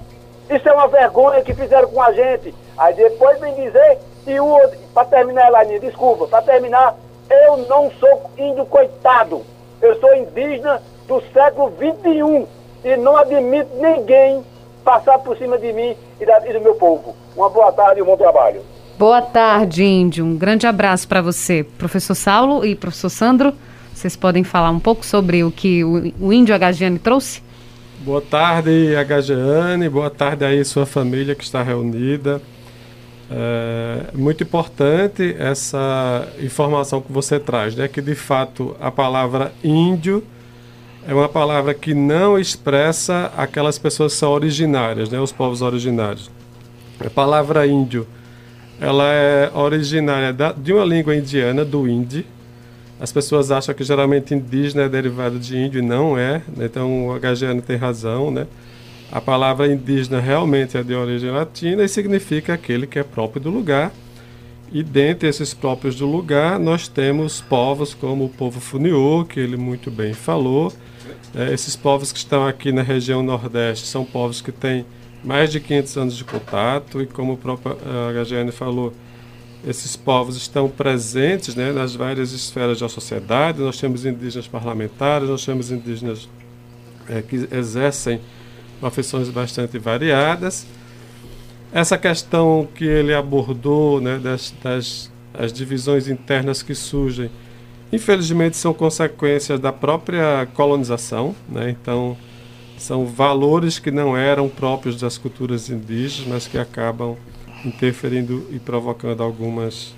[SPEAKER 5] Isso é uma vergonha que fizeram com a gente. Aí depois vem dizer, e o outro, para terminar, Elaninha, desculpa, para terminar, eu não sou índio coitado. Eu sou indígena do século XXI e não admito ninguém passar por cima de mim e, da, e do meu povo. Uma boa tarde e um bom trabalho.
[SPEAKER 1] Boa tarde, Índio. Um grande abraço para você, professor Saulo e professor Sandro. Vocês podem falar um pouco sobre o que o, o Índio Agagiane trouxe?
[SPEAKER 3] Boa tarde, Agagiane. Boa tarde aí sua família que está reunida. É muito importante essa informação que você traz, né? Que de fato a palavra índio é uma palavra que não expressa aquelas pessoas que são originárias, né, os povos originários. A palavra índio, ela é originária da, de uma língua indiana, do hindi. As pessoas acham que geralmente indígena é derivado de índio e não é, né? então o HGN tem razão, né? A palavra indígena realmente é de origem latina e significa aquele que é próprio do lugar. E dentre esses próprios do lugar, nós temos povos como o povo Funiô, que ele muito bem falou, é, esses povos que estão aqui na região Nordeste são povos que têm mais de 500 anos de contato e como o próprio HGN falou, esses povos estão presentes né, nas várias esferas da sociedade. Nós temos indígenas parlamentares, nós temos indígenas é, que exercem profissões bastante variadas. Essa questão que ele abordou né, das, das as divisões internas que surgem, infelizmente são consequências da própria colonização. Né? Então, são valores que não eram próprios das culturas indígenas, mas que acabam interferindo e provocando algumas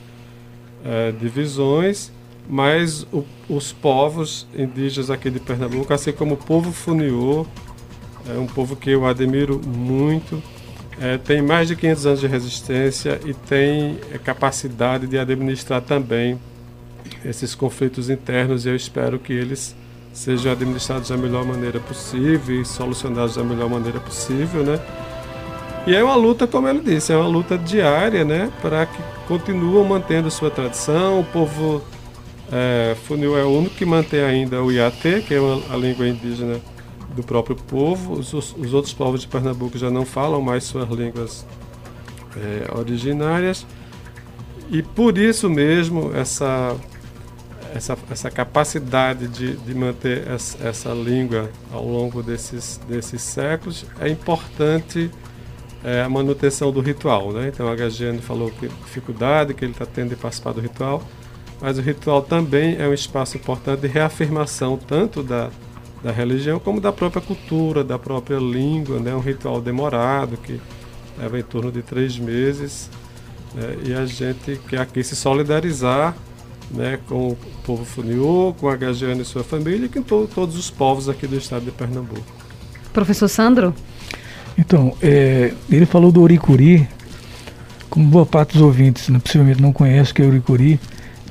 [SPEAKER 3] é, divisões, mas o, os povos indígenas aqui de Pernambuco, assim como o povo Funiô, é um povo que eu admiro muito, é, tem mais de 500 anos de resistência e tem é, capacidade de administrar também esses conflitos internos e eu espero que eles sejam administrados da melhor maneira possível e solucionados da melhor maneira possível, né? E é uma luta, como ele disse, é uma luta diária, né? Para que continuem mantendo sua tradição. O povo é, Funil é o único que mantém ainda o Iatê, que é a língua indígena do próprio povo. Os, os, outros povos de Pernambuco já não falam mais suas línguas é, originárias. E por isso mesmo, essa essa, essa capacidade de, de manter essa, essa língua ao longo desses, desses séculos é importante é, a manutenção do ritual. Né? Então a Gagiane falou que dificuldade que ele está tendo de participar do ritual, mas o ritual também é um espaço importante de reafirmação tanto da, da religião como da própria cultura, da própria língua. Né? Um ritual demorado que leva em torno de três meses. Né? E a gente quer aqui se solidarizar né, com o povo Funiô, com a Gagiane e sua família e com to todos os povos aqui do estado de Pernambuco.
[SPEAKER 1] Professor Sandro?
[SPEAKER 4] Então, é, ele falou do Oricuri, como boa parte dos ouvintes né, possivelmente não conhece o que é Oricuri,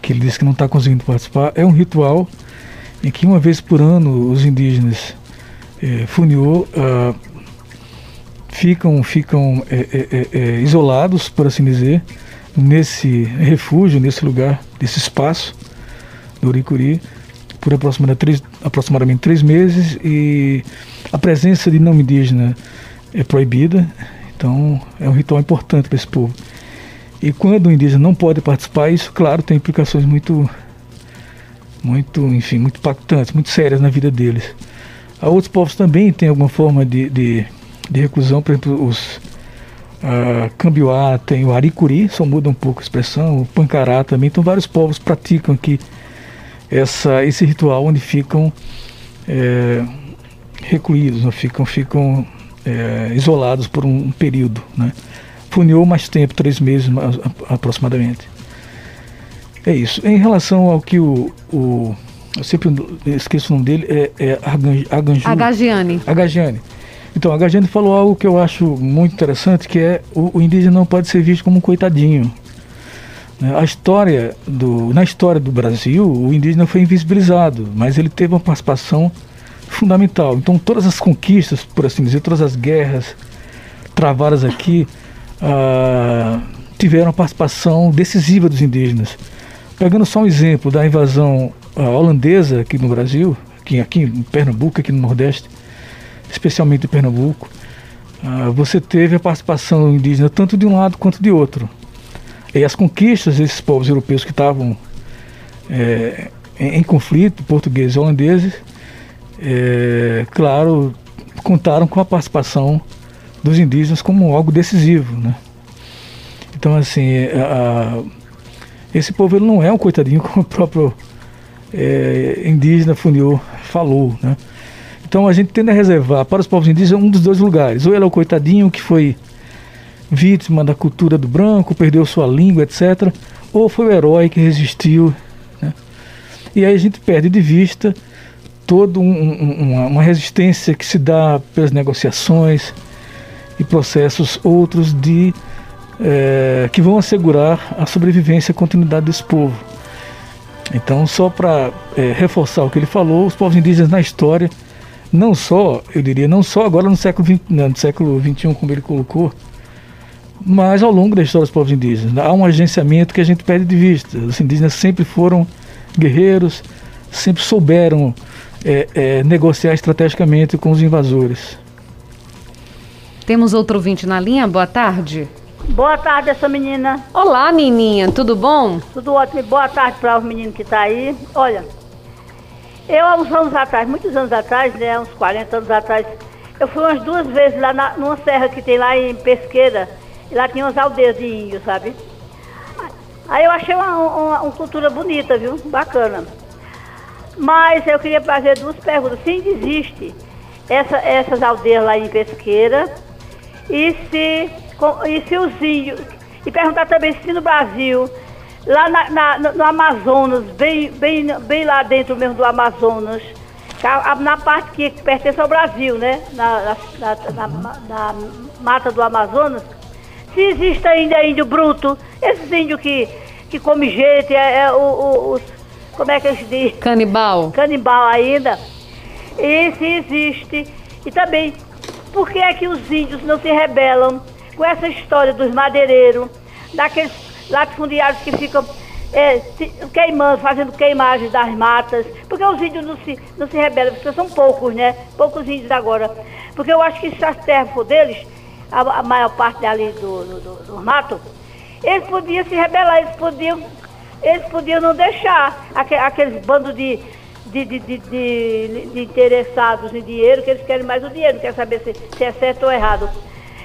[SPEAKER 4] que ele disse que não está conseguindo participar, é um ritual em que uma vez por ano os indígenas é, Funiô ah, ficam, ficam é, é, é, é isolados, por assim dizer, nesse refúgio, nesse lugar, nesse espaço do Uricuri, por aproximadamente três, aproximadamente três meses e a presença de não indígena é proibida, então é um ritual importante para esse povo. E quando o indígena não pode participar, isso, claro, tem implicações muito, muito, enfim, muito impactantes, muito sérias na vida deles. Há outros povos também têm alguma forma de, de, de reclusão, por exemplo, os Uh, Cambiuá tem o Aricuri, só muda um pouco a expressão, o Pancará também. Então vários povos praticam aqui essa, esse ritual onde ficam é, recluídos, ficam, ficam é, isolados por um, período. Né? Funiou mais tempo, três meses aproximadamente. É isso. Em relação ao que o, o eu sempre esqueço o nome dele, é, é Aganju.
[SPEAKER 1] Agagiane.
[SPEAKER 4] Agagiane. Então, a Gajane falou algo que eu acho muito interessante, que é o, o indígena não pode ser visto como um coitadinho. Né? A história do, na história do Brasil, o indígena foi invisibilizado, mas ele teve uma participação fundamental. Então, todas as conquistas, por assim dizer, todas as guerras travadas aqui, ah, tiveram a participação decisiva dos indígenas. Pegando só um exemplo da invasão ah, holandesa aqui no Brasil, aqui, aqui em Pernambuco, aqui no Nordeste, especialmente em Pernambuco, uh, você teve a participação indígena tanto de um lado quanto de outro. E as conquistas desses povos europeus que estavam é, em, em, conflito, portugueses e holandeses, é, claro, contaram com a participação dos indígenas como algo decisivo. Né? Então, assim, a, a, esse povo ele não é um coitadinho, como o próprio é, indígena Funiô falou. Né? Então a gente tende a reservar para os povos indígenas um dos dois lugares. Ou ele é o coitadinho que foi vítima da cultura do branco, perdeu sua língua, etc. Ou foi o herói que resistiu. Né? E aí a gente perde de vista toda um, um, uma resistência que se dá pelas negociações e processos outros de é, que vão assegurar a sobrevivência e a continuidade desse povo. Então, só para é, reforçar o que ele falou, os povos indígenas na história não só, eu diria, não só agora no século XX, no século XXI, como ele colocou, mas ao longo da história dos povos indígenas. Há um agenciamento que a gente perde de vista. Os indígenas sempre foram guerreiros, sempre souberam é, é, negociar estrategicamente com os invasores.
[SPEAKER 1] Temos outro ouvinte na linha, boa tarde.
[SPEAKER 6] Boa tarde, essa menina.
[SPEAKER 1] Olá, Nininha, tudo bom?
[SPEAKER 6] Tudo ótimo. Boa tarde para os meninos que estão tá aí. Olha, eu há uns anos atrás, muitos anos atrás, né, uns 40 anos atrás, eu fui umas duas vezes lá na, numa serra que tem lá em Pesqueira, e lá tinha umas aldeias de índios, sabe? Aí eu achei uma, uma, uma cultura bonita, viu? Bacana. Mas eu queria fazer duas perguntas. Se existe essa, essas aldeias lá em Pesqueira e se, e se os índios. E perguntar também se no Brasil, lá na, na, no Amazonas, bem, bem, bem lá dentro mesmo do Amazonas, na parte que pertence ao Brasil, né? Na, na, na, mata do Amazonas, se existe ainda índio bruto, esses índios que, que come gente, é, é o, o, os. Como é que eles dizem?
[SPEAKER 1] Canibal.
[SPEAKER 6] Canibal ainda. E se existe. E também, por que é que os índios não se rebelam com essa história dos madeireiros, daqueles latifundiários que ficam é, queimando, fazendo queimagens das matas, porque os índios não se, não se rebelam, porque são poucos, né? Poucos índios agora. Porque eu acho que se as terras for deles, a, a maior parte ali do, do, do, do, mato, eles podiam se rebelar, eles podiam, eles podiam não deixar aqueles, bandos de, de, de, de, de, de interessados em dinheiro, que eles querem mais o dinheiro, não querem saber se, se é certo ou errado.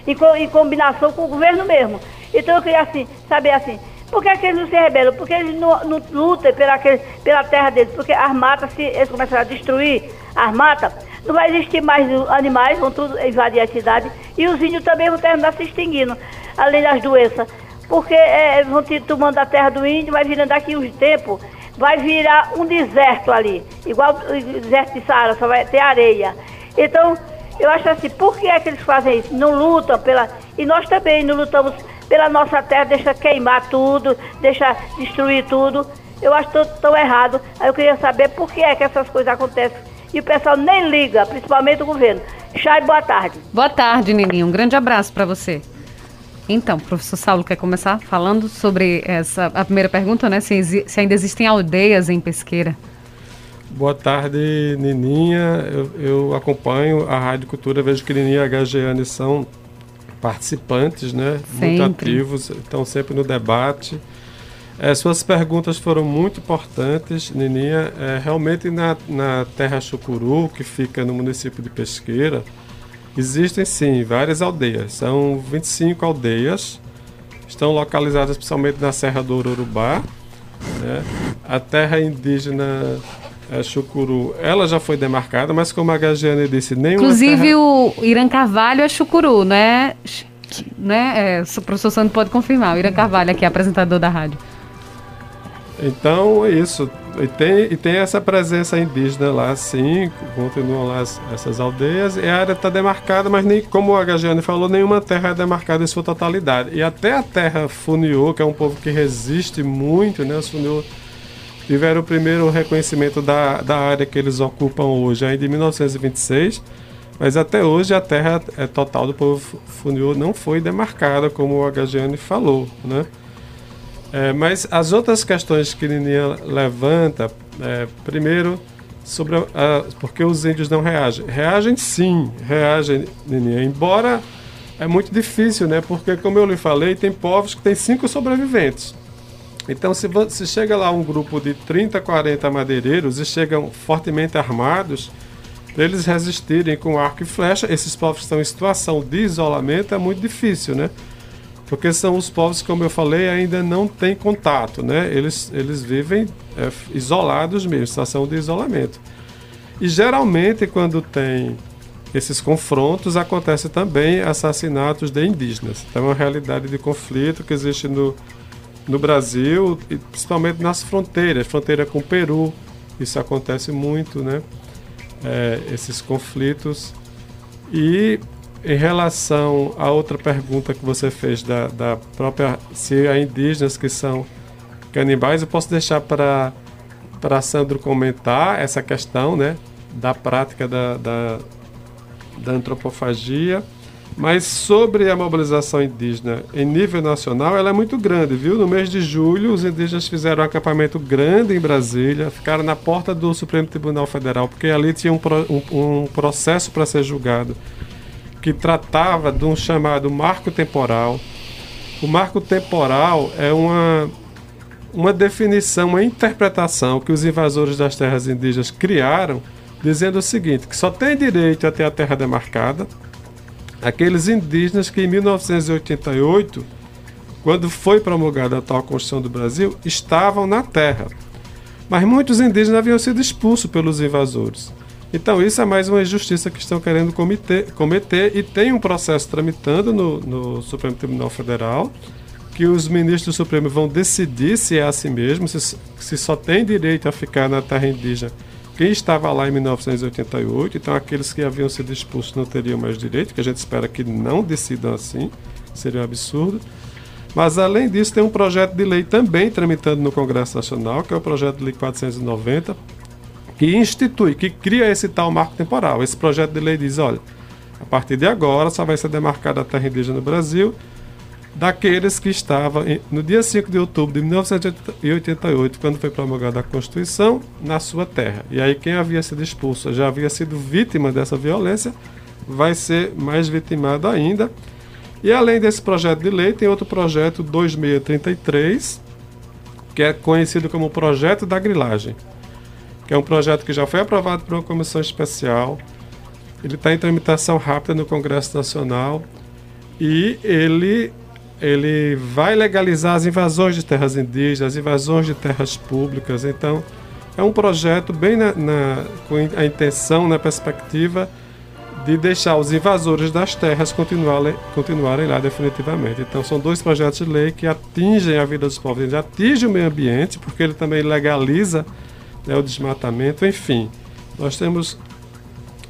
[SPEAKER 6] Em, em combinação com o governo mesmo. Então eu queria assim, saber assim, por que, é que eles não se rebelam? Porque eles não, não lutam pela, pela terra deles. Porque as matas, se eles começarem a destruir as matas, não vai existir mais animais, vão tudo invadir a cidade. E os índios também vão terminar se extinguindo, além das doenças. Porque é, vão tomando a terra do índio, vai virando daqui uns tempos, vai virar um deserto ali. Igual o deserto de Saara, só vai ter areia. Então, eu acho assim, por que é que eles fazem isso? Não lutam pela. E nós também não lutamos pela nossa terra, deixa queimar tudo, deixa destruir tudo. Eu acho tudo tão errado. Aí eu queria saber por que é que essas coisas acontecem. E o pessoal nem liga, principalmente o governo. Chay, boa tarde.
[SPEAKER 1] Boa tarde, Nininho. Um grande abraço para você. Então, professor Saulo, quer começar falando sobre essa a primeira pergunta, né? Se, se ainda existem aldeias em Pesqueira.
[SPEAKER 3] Boa tarde, Nininha. Eu, eu, acompanho a Rádio Cultura, vejo que Nininha e a HGN são participantes, né? Sempre. Muito ativos, estão sempre no debate. É, suas perguntas foram muito importantes, Nininha. É, realmente na, na Terra Chucuru, que fica no município de Pesqueira, existem sim várias aldeias. São 25 aldeias, estão localizadas principalmente na Serra do Urubá. Né? A terra indígena é, Chucuru, ela já foi demarcada, mas como a Gagiane disse, nenhuma
[SPEAKER 1] Inclusive
[SPEAKER 3] terra...
[SPEAKER 1] o Irã Carvalho é Chucuru, né? né? É, o professor Sandro pode confirmar, o Irã Carvalho aqui, apresentador da rádio.
[SPEAKER 3] Então é isso. E tem, e tem essa presença indígena lá, sim, continuam lá as, essas aldeias, e a área está demarcada, mas nem, como a Gagiane falou, nenhuma terra é demarcada em sua totalidade. E até a terra Funiô, que é um povo que resiste muito, né? Os Funiô tiveram o primeiro reconhecimento da, da área que eles ocupam hoje, ainda em 1926, mas até hoje a terra é total do povo Funiô não foi demarcada, como o HGN falou, né? É, mas as outras questões que Nininha levanta, é, primeiro, sobre a, a, porque os índios não reagem. Reagem sim, reagem, Nininha, embora é muito difícil, né? Porque, como eu lhe falei, tem povos que têm cinco sobreviventes. Então, se, se chega lá um grupo de 30, 40 madeireiros e chegam fortemente armados, para eles resistirem com arco e flecha, esses povos estão em situação de isolamento é muito difícil, né? Porque são os povos, como eu falei, ainda não têm contato, né? Eles, eles vivem é, isolados mesmo, situação de isolamento. E geralmente, quando tem esses confrontos, acontece também assassinatos de indígenas. Então, é uma realidade de conflito que existe no, no Brasil, principalmente nas fronteiras, fronteira com o Peru, isso acontece muito, né? É, esses conflitos. E em relação à outra pergunta que você fez da, da própria se há indígenas que são canibais, eu posso deixar para para Sandro comentar essa questão, né, da prática da, da, da antropofagia mas sobre a mobilização indígena em nível nacional, ela é muito grande, viu? No mês de julho, os indígenas fizeram um acampamento grande em Brasília, ficaram na porta do Supremo Tribunal Federal, porque ali tinha um, um, um processo para ser julgado que tratava de um chamado marco temporal, O marco temporal é uma, uma definição, uma interpretação que os invasores das terras indígenas criaram, dizendo o seguinte: que só tem direito a ter a terra demarcada aqueles indígenas que em 1988, quando foi promulgada a tal Constituição do Brasil, estavam na terra. Mas muitos indígenas haviam sido expulsos pelos invasores. Então, isso é mais uma injustiça que estão querendo cometer, cometer e tem um processo tramitando no, no Supremo Tribunal Federal que os ministros do Supremo vão decidir se é assim mesmo, se, se só tem direito a ficar na terra indígena estava lá em 1988. Então, aqueles que haviam sido expulsos não teriam mais direito, que a gente espera que não decidam assim, seria um absurdo. Mas, além disso, tem um projeto de lei também tramitando no Congresso Nacional, que é o projeto de lei 490, que institui, que cria esse tal marco temporal. Esse projeto de lei diz: olha, a partir de agora só vai ser demarcada a terra indígena no Brasil daqueles que estavam no dia 5 de outubro de 1988, quando foi promulgada a Constituição, na sua terra. E aí quem havia sido expulso, já havia sido vítima dessa violência, vai ser mais vitimado ainda. E além desse projeto de lei, tem outro projeto 2633, que é conhecido como Projeto da Grilagem, que é um projeto que já foi aprovado por uma comissão especial. Ele está em tramitação rápida no Congresso Nacional e ele ele vai legalizar as invasões de terras indígenas, as invasões de terras públicas. Então, é um projeto bem na, na, com a intenção, na perspectiva de deixar os invasores das terras continuarem, continuarem lá definitivamente. Então, são dois projetos de lei que atingem a vida dos povos, atingem o meio ambiente, porque ele também legaliza né, o desmatamento, enfim. Nós temos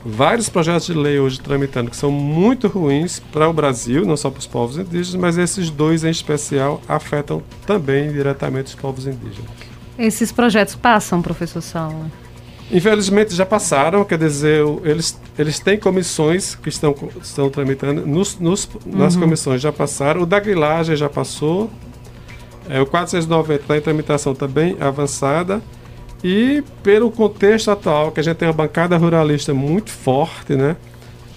[SPEAKER 3] vários projetos de lei hoje tramitando que são muito ruins para o Brasil, não só para os povos indígenas, mas esses dois em especial afetam também diretamente os povos indígenas.
[SPEAKER 1] Esses projetos passam, professor Saulo?
[SPEAKER 3] Infelizmente já passaram, quer dizer, eles, eles têm comissões que estão, estão tramitando, nos, nos nas uhum. comissões já passaram, o da grilagem já passou, é, o 490 está em tramitação também avançada, e pelo contexto atual, que a gente tem uma bancada ruralista muito forte, né?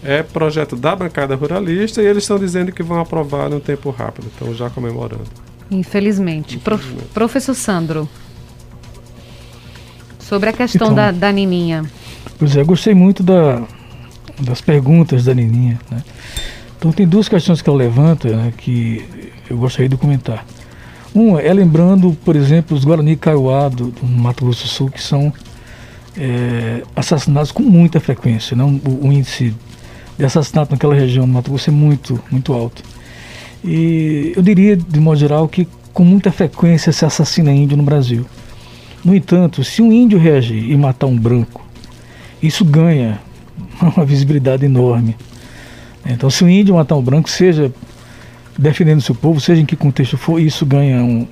[SPEAKER 3] É projeto da bancada ruralista e eles estão dizendo que vão aprovar no tempo rápido, estão já comemorando.
[SPEAKER 1] Infelizmente. Infelizmente. Pro, professor Sandro, sobre a questão então, da, da Nininha.
[SPEAKER 4] Pois é, eu gostei muito da, das perguntas da Nininha. Né? Então tem duas questões que ela levanta né, que eu gostaria de comentar. Um é lembrando, por exemplo, os Guarani Kaiowá do, do Mato Grosso do Sul, que são é, assassinados com muita frequência. Né? O, o, índice de assassinato naquela região do Mato Grosso é muito, muito alto. E eu diria, de modo geral, que com muita frequência se assassina índio no Brasil. No entanto, se um índio reagir e matar um branco, isso ganha uma visibilidade enorme. Então, se o índio matar um branco, seja defendendo seu povo, seja em que contexto for, isso ganha um.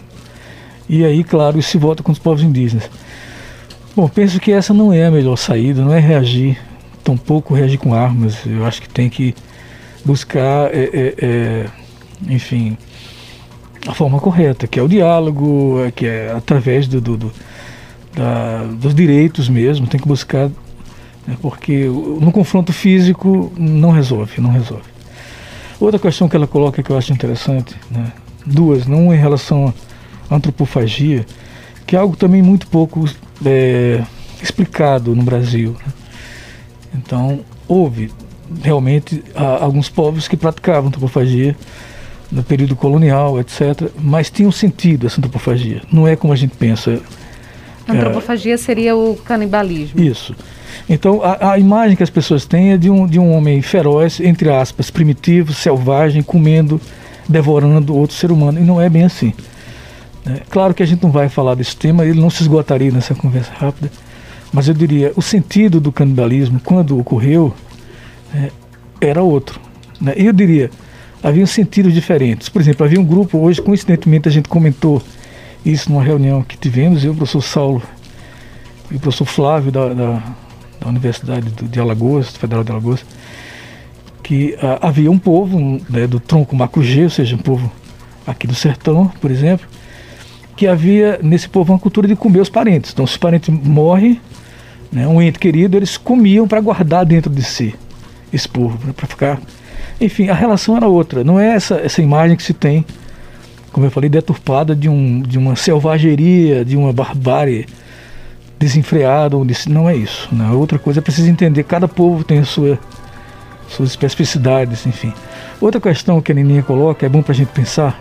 [SPEAKER 4] E aí, claro, isso se volta com os povos indígenas. Bom, penso que essa não é a melhor saída, não é reagir, tampouco reagir com armas. Eu acho que tem que buscar, é, é, é, enfim, a forma correta, que é o diálogo, é, que é através do, do, do da, dos direitos mesmo, tem que buscar, né, porque no confronto físico não resolve, não resolve. Outra questão que ela coloca que eu acho interessante, né? duas, não em relação à antropofagia, que é algo também muito pouco é, explicado no Brasil. Né? Então, houve realmente alguns povos que praticavam antropofagia no período colonial, etc., mas tinha um sentido essa antropofagia. Não é como a gente pensa.
[SPEAKER 1] Antropofagia é, seria o canibalismo.
[SPEAKER 4] Isso. Então, a, a, imagem que as pessoas têm é de um, de um homem feroz, entre aspas, primitivo, selvagem, comendo, devorando outro ser humano. E não é bem assim. É, claro que a gente não vai falar desse tema, ele não se esgotaria nessa conversa rápida. Mas eu diria, o sentido do canibalismo, quando ocorreu, é, era outro. Né? E eu diria, havia sentidos diferentes. Por exemplo, havia um grupo, hoje, coincidentemente, a gente comentou isso numa reunião que tivemos, eu, o professor Saulo e o professor Flávio da, da da Universidade de Alagoas, Federal de Alagoas, que uh, havia um povo né, do tronco macugê, ou seja, um povo aqui do sertão, por exemplo, que havia nesse povo uma cultura de comer os parentes. Então, se o parente morre, né, um ente querido, eles comiam para guardar dentro de si esse povo, né, para ficar. Enfim, a relação era outra. Não é essa, essa imagem que se tem como eu falei, deturpada de, um, de uma selvageria, de uma barbárie desenfreada. Não é isso. Né? Outra coisa é preciso entender, cada povo tem a sua, suas especificidades, enfim. Outra questão que a Neninha coloca, é bom para a gente pensar,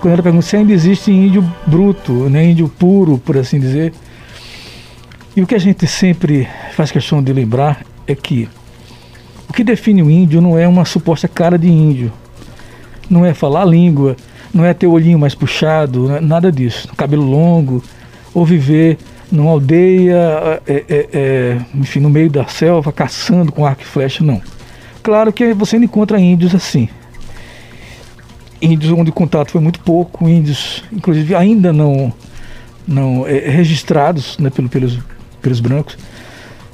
[SPEAKER 4] quando ela pergunta se ainda existe índio bruto, né, índio puro, por assim dizer. E o que a gente sempre faz questão de lembrar é que o que define o índio não é uma suposta cara de índio, não é falar a língua, não é ter o olhinho mais puxado, é nada disso. Cabelo longo, ou viver numa aldeia, é, é, é, enfim, no meio da selva, caçando com arco e flecha, não. Claro que você não encontra índios assim. Índios onde o contato foi muito pouco, índios, inclusive, ainda não, não é, registrados né, pelo, pelos, pelos brancos.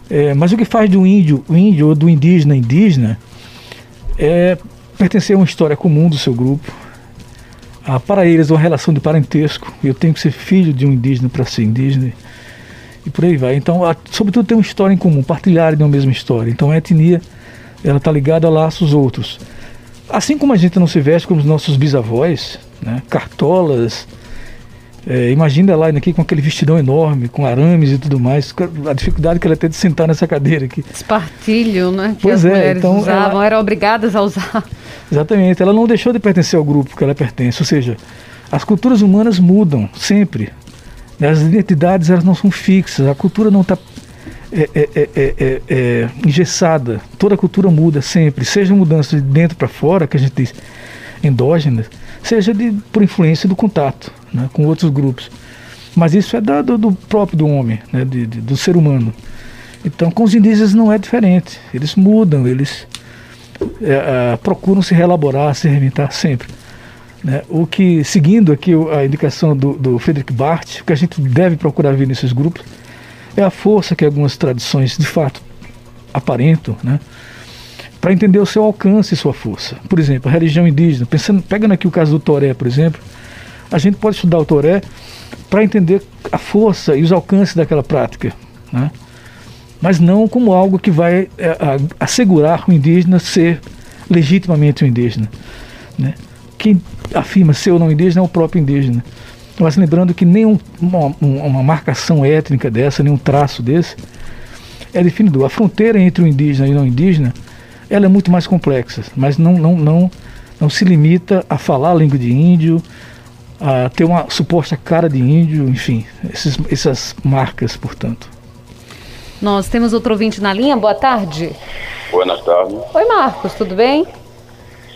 [SPEAKER 4] É, mas o que faz do índio, o índio ou do indígena indígena é pertencer a uma história comum do seu grupo, ah, para eles uma relação de parentesco. Eu tenho que ser filho de um indígena para ser indígena e por aí vai. Então, a, sobretudo tem uma história em comum, partilhar de uma mesma história. Então, a etnia ela está ligada a laços outros. Assim como a gente não se veste como os nossos bisavós, né, cartolas, é, imagina lá aqui com aquele vestidão enorme, com arames e tudo mais, a dificuldade que ela tem de sentar nessa cadeira aqui.
[SPEAKER 1] Espartilho, né? Que
[SPEAKER 4] pois
[SPEAKER 1] as
[SPEAKER 4] é,
[SPEAKER 1] mulheres
[SPEAKER 4] então
[SPEAKER 1] usavam,
[SPEAKER 4] ela...
[SPEAKER 1] eram obrigadas a usar.
[SPEAKER 4] Exatamente, ela não deixou de pertencer ao grupo que ela pertence, ou seja, as culturas humanas mudam sempre. As identidades elas não são fixas, a cultura não está é é, é, é, é, engessada, toda a cultura muda sempre, seja mudança de dentro para fora, que a gente diz endógenas, seja de, por influência do contato né, com outros grupos. Mas isso é dado do próprio do homem, né, de, de, do ser humano. Então, com os indígenas não é diferente. Eles mudam, eles é, é, procuram se reelaborar, se reinventar sempre. Né? O que, seguindo aqui a indicação do, do Frederick Barth, o que a gente deve procurar ver nesses grupos é a força que algumas tradições de fato aparentam, né? Para entender o seu alcance e sua força. Por exemplo, a religião indígena, pensando, pegando aqui o caso do Toré, por exemplo, a gente pode estudar o Toré para entender a força e os alcances daquela prática, né? mas não como algo que vai é, assegurar o indígena ser legitimamente um indígena. Né? Quem afirma ser ou não indígena é o próprio indígena. Mas lembrando que nenhuma uma, marcação étnica dessa, nenhum traço desse, é definidor. A fronteira entre o indígena e o não indígena, ela é muito mais complexa, mas não, não, não, não se limita a falar a língua de índio, a ter uma suposta cara de índio, enfim, esses, essas marcas, portanto.
[SPEAKER 1] Nós temos outro ouvinte na linha, boa tarde.
[SPEAKER 7] Boa tarde.
[SPEAKER 1] Oi, Marcos, tudo bem?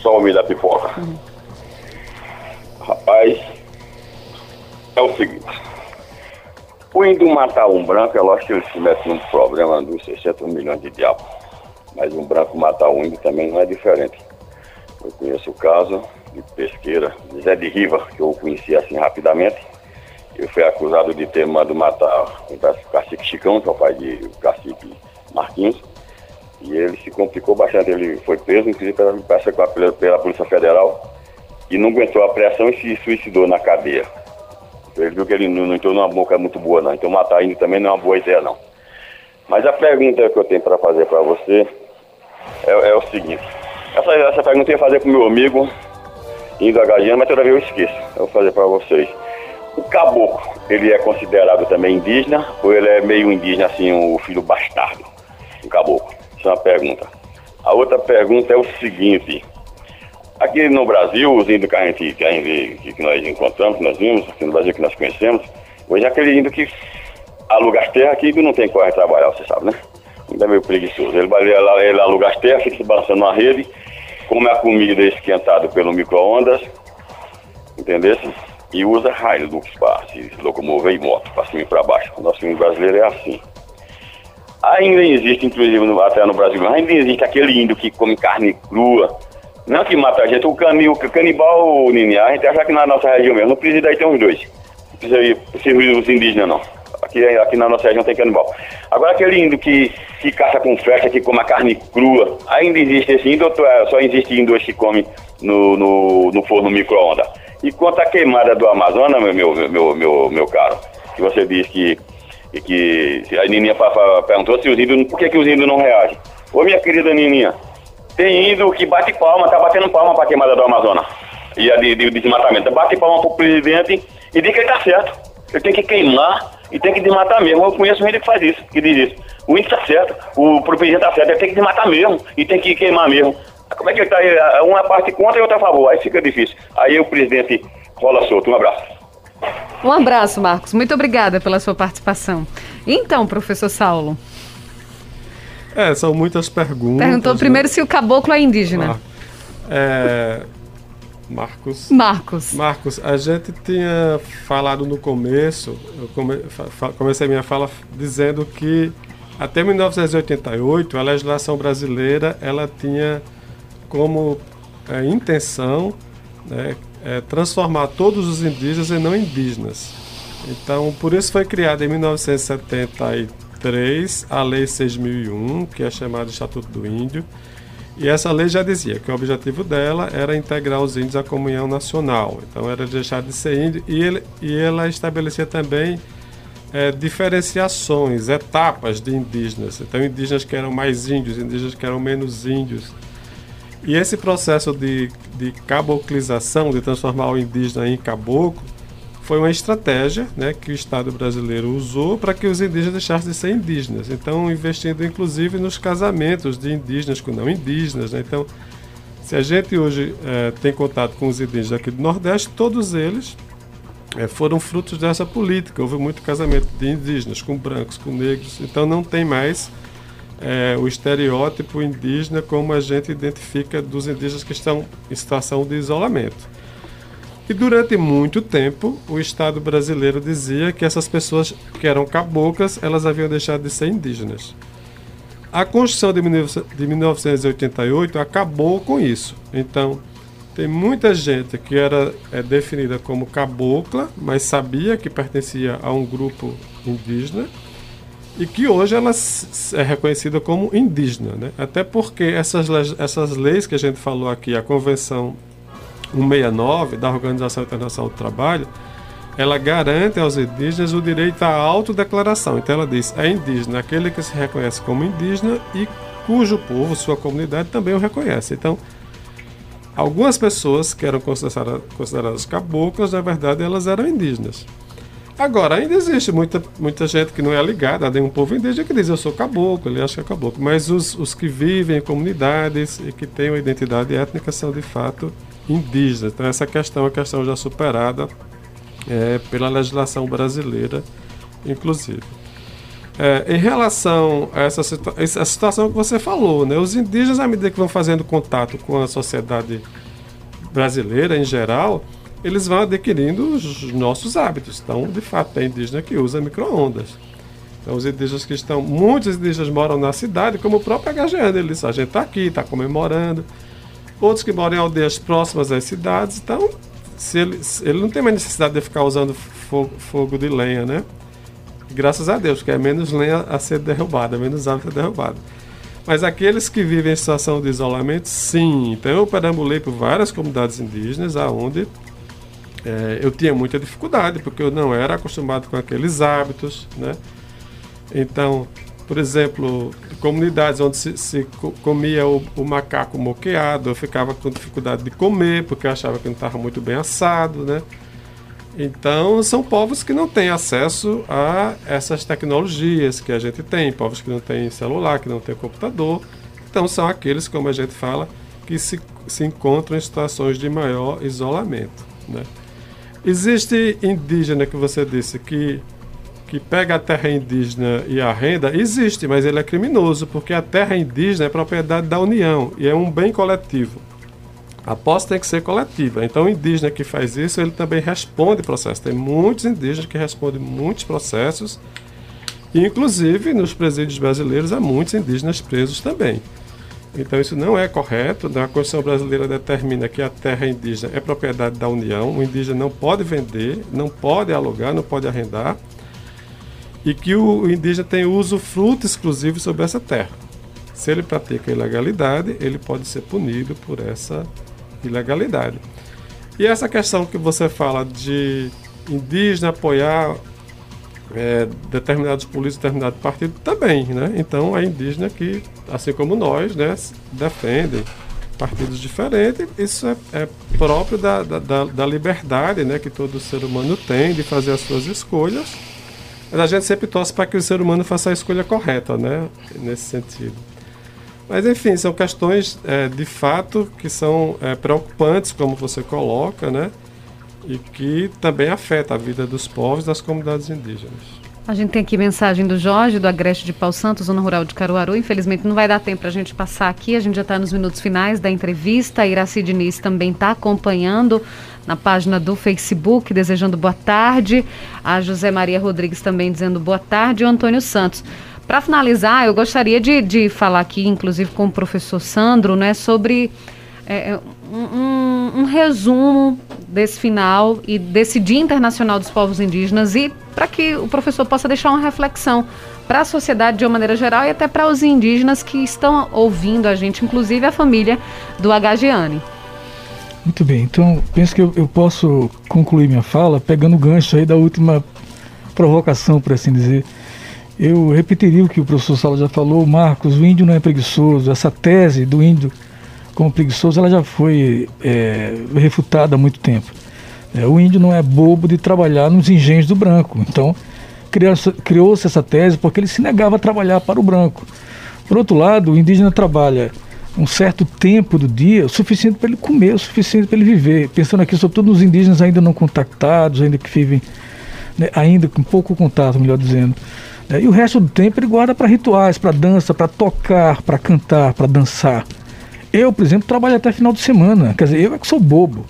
[SPEAKER 7] Só o da pipoca. Uhum. Rapaz, é o seguinte. O índio matar um branco, é lógico que ele se mete num problema dos 600 milhões de diabos. Mas um branco matar um índio também não é diferente. Eu conheço o caso, de pesqueira, Zé de Riva, que eu conheci assim rapidamente. Ele foi acusado de ter mandado matar o cacique Chicão, que é o pai de cacique Marquinhos. E ele se complicou bastante. Ele foi preso, inclusive pela, pela, pela Polícia Federal, e não aguentou a pressão e se suicidou na cadeia. Ele viu que ele não, não entrou numa boca muito boa, não. Então matar ele também não é uma boa ideia, não. Mas a pergunta que eu tenho para fazer para você é, é, o seguinte. Essa, essa pergunta eu ia fazer com meu amigo, indo a Gagiana, mas toda vez eu esqueço. Eu vou fazer para vocês. O caboclo, ele é considerado também indígena ou ele é meio indígena, assim, o filho bastardo? O caboclo. Isso é uma pergunta. A outra pergunta é o seguinte. Aqui no Brasil, os índios que a gente, que, a gente, que nós encontramos, que nós vimos, aqui no Brasil que nós conhecemos, hoje é aquele índio que aluga as terras aqui e não tem coragem de trabalhar, você sabe, né? Ainda é meio preguiçoso. Ele, ele, ele aluga as terras, fica se balançando na rede, come a comida esquentada pelo micro-ondas, entendeu? E usa Hilux para se locomover e moto, para cima e para baixo. O nosso índio brasileiro é assim. Ainda existe, inclusive no, até no Brasil, ainda existe aquele índio que come carne crua, não que mata a gente, o, cani, o canibal, o Nini, a gente acha que na nossa região mesmo, no presídio aí tem uns dois. Não precisa os indígenas não. Aqui, aqui na nossa região tem canibal. Agora aquele índio que, que caça com flecha, que come a carne crua, ainda existe esse índio ou é, só existe índios que come no, no, no forno micro-ondas? E quanto à queimada do Amazonas, meu, meu, meu, meu, meu caro, que você diz que, que a Nininha perguntou se os índios, por que, que os índios não reagem? Ô minha querida Nininha, tem índio que bate palma, tá batendo palma pra queimada do Amazonas. e a de, de desmatamento. Bate palma pro presidente e diz que ele tá certo. Ele tem que queimar e tem que desmatar mesmo. Eu conheço gente que faz isso, que diz isso. O índio tá certo, o presidente tá certo, ele tem que desmatar mesmo e tem que queimar mesmo. Como é que ele tá aí? Uma parte contra e outra a favor. Aí fica difícil. Aí o presidente rola solto. Um abraço.
[SPEAKER 1] Um abraço, Marcos. Muito obrigada pela sua participação. Então, professor Saulo.
[SPEAKER 3] É, são muitas perguntas.
[SPEAKER 1] Perguntou primeiro né? se o caboclo é indígena.
[SPEAKER 3] Ah, é, Marcos.
[SPEAKER 1] Marcos.
[SPEAKER 3] Marcos, a gente tinha falado no começo, eu come, comecei minha fala dizendo que até 1988 a legislação brasileira ela tinha como é, intenção né, é, transformar todos os indígenas em não indígenas. Então, por isso foi criada em 1973 a Lei 6001, que é chamada Estatuto do Índio. E essa lei já dizia que o objetivo dela era integrar os índios à comunhão nacional. Então, era deixar de ser índio. E, ele, e ela estabelecia também é, diferenciações, etapas de indígenas. Então, indígenas que eram mais índios, indígenas que eram menos índios. E esse processo de, de caboclização, de transformar o indígena em caboclo, foi uma estratégia né, que o Estado brasileiro usou para que os indígenas deixassem de ser indígenas. Então, investindo inclusive nos casamentos de indígenas com não indígenas. Né? Então, se a gente hoje é, tem contato com os indígenas aqui do Nordeste, todos eles é, foram frutos dessa política. Houve muito casamento de indígenas com brancos, com negros. Então, não tem mais é, o estereótipo indígena como a gente identifica dos indígenas que estão em situação de isolamento. E durante muito tempo, o Estado brasileiro dizia que essas pessoas que eram caboclas, elas haviam deixado de ser indígenas. A Constituição de 1988 acabou com isso. Então, tem muita gente que era é, definida como cabocla, mas sabia que pertencia a um grupo indígena e que hoje ela é reconhecida como indígena, né? Até porque essas, essas leis que a gente falou aqui, a Convenção 169 da Organização Internacional do Trabalho, ela garante aos indígenas o direito à autodeclaração. Então ela diz, é indígena aquele que se reconhece como indígena e cujo povo, sua comunidade também o reconhece. Então, algumas pessoas que eram consideradas, caboclas, na verdade, elas eram indígenas. Agora, ainda existe muita, muita gente que não é ligada a nenhum povo indígena que diz eu sou caboclo, ele acha que é caboclo. Mas os, os que vivem em comunidades e que têm uma identidade étnica são de fato indígenas. Então, essa questão é uma questão já superada é, pela legislação brasileira, inclusive. É, em relação a essa, situa situação que você falou, né, os indígenas, à medida que vão fazendo contato com a sociedade brasileira em geral, eles vão adquirindo os nossos hábitos. Então, de fato, tem indígena que usa micro-ondas. Então, os indígenas que estão. Muitos indígenas moram na cidade, como o próprio HGN. Ele diz: a gente está aqui, está comemorando. Outros que moram em aldeias próximas às cidades. Então, se ele, ele não tem mais necessidade de ficar usando fogo, fogo de lenha, né? Graças a Deus, porque é menos lenha a ser derrubada, menos árvore a ser derrubada. Mas aqueles que vivem em situação de isolamento, sim. Então eu perambulei por várias comunidades indígenas, aonde é, eu tinha muita dificuldade, porque eu não era acostumado com aqueles hábitos, né? Então, por exemplo, comunidades onde se, se comia o, o, macaco moqueado, eu ficava com dificuldade de comer, porque eu achava que não estava muito bem assado, né? Então, são povos que não têm acesso a essas tecnologias que a gente tem, povos que não têm celular, que não têm computador. Então, são aqueles, como a gente fala, que se, se encontram em situações de maior isolamento, né? Existe indígena que você disse que que pega a terra indígena e a renda, existe, mas ele é criminoso, porque a terra indígena é propriedade da União e é um bem coletivo. A posse tem que ser coletiva. Então, o indígena que faz isso, ele também responde processo. Tem muitos indígenas que respondem muitos processos, e, inclusive nos presídios brasileiros há muitos indígenas presos também. Então isso não é correto. A Constituição brasileira determina que a terra indígena é propriedade da União. O indígena não pode vender, não pode alugar, não pode arrendar. E que o indígena tem uso fruto exclusivo sobre essa terra. Se ele pratica ilegalidade, ele pode ser punido por essa ilegalidade. E essa questão que você fala de indígena apoiar é, determinados políticos, determinado partido também, né? Então é indígena que, assim como nós, né, defendem partidos diferentes, isso é, é próprio da, da, da, liberdade né, que todo ser humano tem de fazer as suas escolhas. Mas a gente sempre torce para que o ser humano faça a escolha correta, né, nesse sentido. Mas, enfim, são questões é, de fato que são é, preocupantes, como você coloca, né, e que também afeta a vida dos povos das comunidades indígenas.
[SPEAKER 1] A gente tem aqui mensagem do Jorge, do Agreste de Pau Santos, Zona Rural de Caruaru. Infelizmente não vai dar tempo para a gente passar aqui. A gente já está nos minutos finais da entrevista. A Iraci Diniz também está acompanhando na página do Facebook, desejando boa tarde. A José Maria Rodrigues também dizendo boa tarde. E o Antônio Santos. Para finalizar, eu gostaria de, de falar aqui, inclusive com o professor Sandro, né, sobre é, é um, um, resumo desse final e desse Dia Internacional dos Povos Indígenas e para que o professor possa deixar uma reflexão para a sociedade de uma maneira geral e até para os indígenas que estão ouvindo a gente, inclusive a família do Agagiane.
[SPEAKER 4] Muito bem, então penso que eu, eu posso concluir minha fala pegando o gancho aí da última provocação, por assim dizer. Eu repetiria o que o professor Sala já falou, Marcos, o índio não é preguiçoso, essa tese do índio como preguiçoso, ela já foi é, refutada há muito tempo. É, o índio não é bobo de trabalhar nos engenhos do branco. Então, criou-se essa tese porque ele se negava a trabalhar para o branco. Por outro lado, o indígena trabalha um certo tempo do dia, o suficiente para ele comer, o suficiente para ele viver. Pensando aqui sobretudo nos indígenas ainda não contactados, ainda que vivem, né, ainda com pouco contato, melhor dizendo. É, e o resto do tempo ele guarda para rituais, para dança, para tocar, para cantar, para dançar. Eu, por exemplo, trabalho até final de semana. Quer dizer, eu é que sou bobo.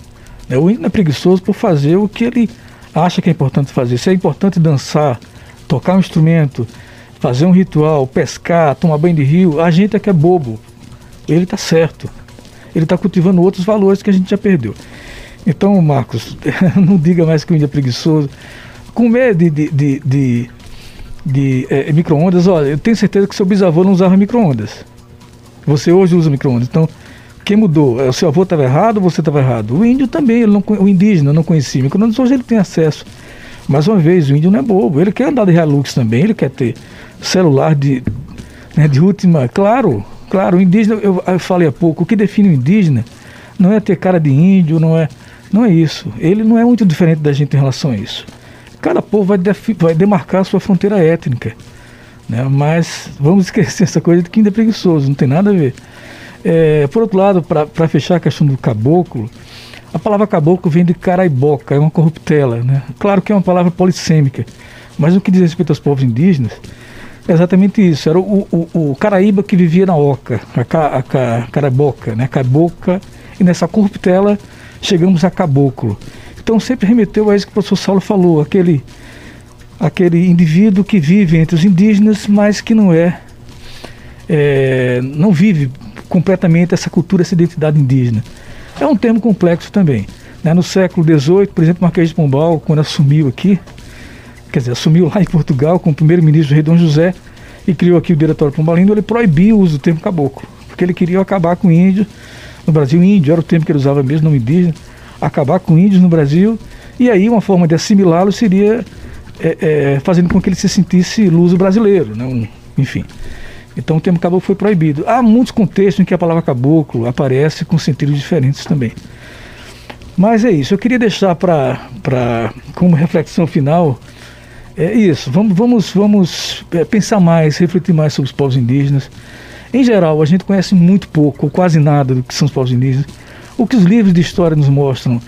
[SPEAKER 4] Né? O índio é preguiçoso por fazer o que ele acha que é importante fazer. Se é importante dançar, tocar um instrumento, fazer um ritual, pescar, tomar banho de rio, a gente é que é bobo. Ele está certo. Ele está cultivando outros valores que a gente já perdeu. Então, Marcos, não diga mais que o índio é preguiçoso. Comer de, de, de, de, de é, micro-ondas, olha, eu tenho certeza que seu bisavô não usava micro-ondas. Você hoje usa micro-ondas. Então, quem mudou? É, o seu avô estava errado você estava errado? O índio também, não, o indígena não conhecia micro-ondas, hoje ele tem acesso. Mais uma vez, o índio não é bobo, ele quer andar de Hilux também, ele quer ter celular de, né, de última. Claro, claro, o indígena, eu, eu falei há pouco, o que define o indígena não é ter cara de índio, não é, não é isso. Ele não é muito diferente da gente em relação a isso. Cada povo vai, vai demarcar a sua fronteira étnica. Né? Mas vamos esquecer essa coisa de que ainda é preguiçoso, não tem nada a ver. É, por outro lado, para fechar a questão do caboclo, a palavra caboclo vem de caraiboca, é uma corruptela. Né? Claro que é uma palavra polissêmica, mas o que diz respeito aos povos indígenas é exatamente isso. Era o, o, o caraíba que vivia na oca, a, ca, a, a caraboca, né? cabocla, e nessa corruptela chegamos a caboclo. Então sempre remeteu a isso que o professor Saulo falou, aquele aquele indivíduo que vive entre os indígenas, mas que não é, é não vive completamente essa cultura, essa identidade indígena. É um termo complexo também. Né? No século XVIII, por exemplo, Marquês de Pombal, quando assumiu aqui, quer dizer, assumiu lá em Portugal como primeiro-ministro Rei Dom José e criou aqui o Diretório Pombalino, ele proibiu o uso do termo caboclo, porque ele queria acabar com índio no Brasil. Índio era o termo que ele usava mesmo, não indígena, acabar com índios no Brasil. E aí uma forma de assimilá-lo seria é, é, fazendo com que ele se sentisse luso brasileiro, né? Um, enfim. Então o termo caboclo foi proibido. Há muitos contextos em que a palavra caboclo aparece com sentidos diferentes também. Mas é isso, eu queria deixar para como reflexão final é isso, vamos, vamos, vamos é, pensar mais, refletir mais sobre os povos indígenas. Em geral, a gente conhece muito pouco, ou quase nada do que são os povos indígenas. O que os livros de história nos mostram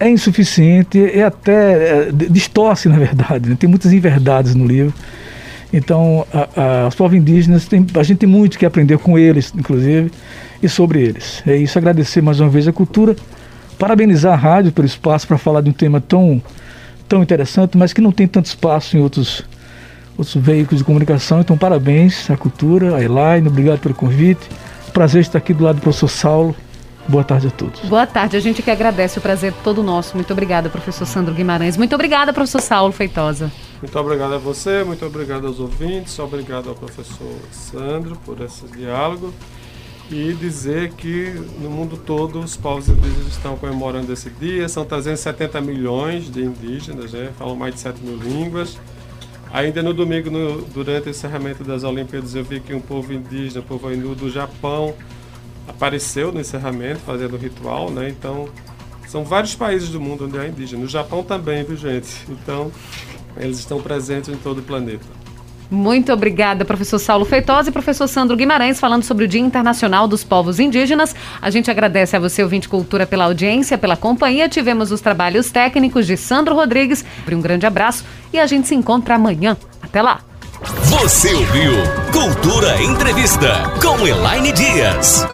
[SPEAKER 4] é insuficiente, é até é, distorce, na verdade. Né? Tem muitas inverdades no livro. Então, a, a, os povos indígenas, tem, a gente tem muito que aprender com eles, inclusive, e sobre eles. É isso, agradecer mais uma vez a cultura, parabenizar a rádio pelo espaço para falar de um tema tão, tão interessante, mas que não tem tanto espaço em outros, outros veículos de comunicação. Então, parabéns à cultura, a Elaine, obrigado pelo convite. Prazer estar aqui do lado do professor Saulo Boa tarde a todos.
[SPEAKER 1] Boa tarde. A gente que agradece o prazer todo nosso. Muito obrigada, professor Sandro Guimarães. Muito obrigada, professor Saulo Feitosa.
[SPEAKER 3] Muito obrigado a você, muito obrigado aos ouvintes, obrigado ao professor Sandro por esse diálogo e dizer que no mundo todo os povos indígenas estão comemorando esse dia. São 370 milhões de indígenas, né? falam mais de 7 mil línguas. Ainda no domingo, no, durante o encerramento das Olimpíadas, eu vi que um povo indígena, um povo ainu do Japão, apareceu no encerramento, fazendo o ritual, né? Então, são vários países do mundo onde há indígena. No Japão também, viu, gente? Então, eles estão presentes em todo o planeta.
[SPEAKER 1] Muito obrigada, professor Saulo Feitosa e professor Sandro Guimarães, falando sobre o Dia Internacional dos Povos Indígenas. A gente agradece a você, ouvinte Cultura, pela audiência, pela companhia. Tivemos os trabalhos técnicos de Sandro Rodrigues. Um grande abraço e a gente se encontra amanhã. Até lá!
[SPEAKER 2] Você ouviu Cultura Entrevista com Elaine Dias.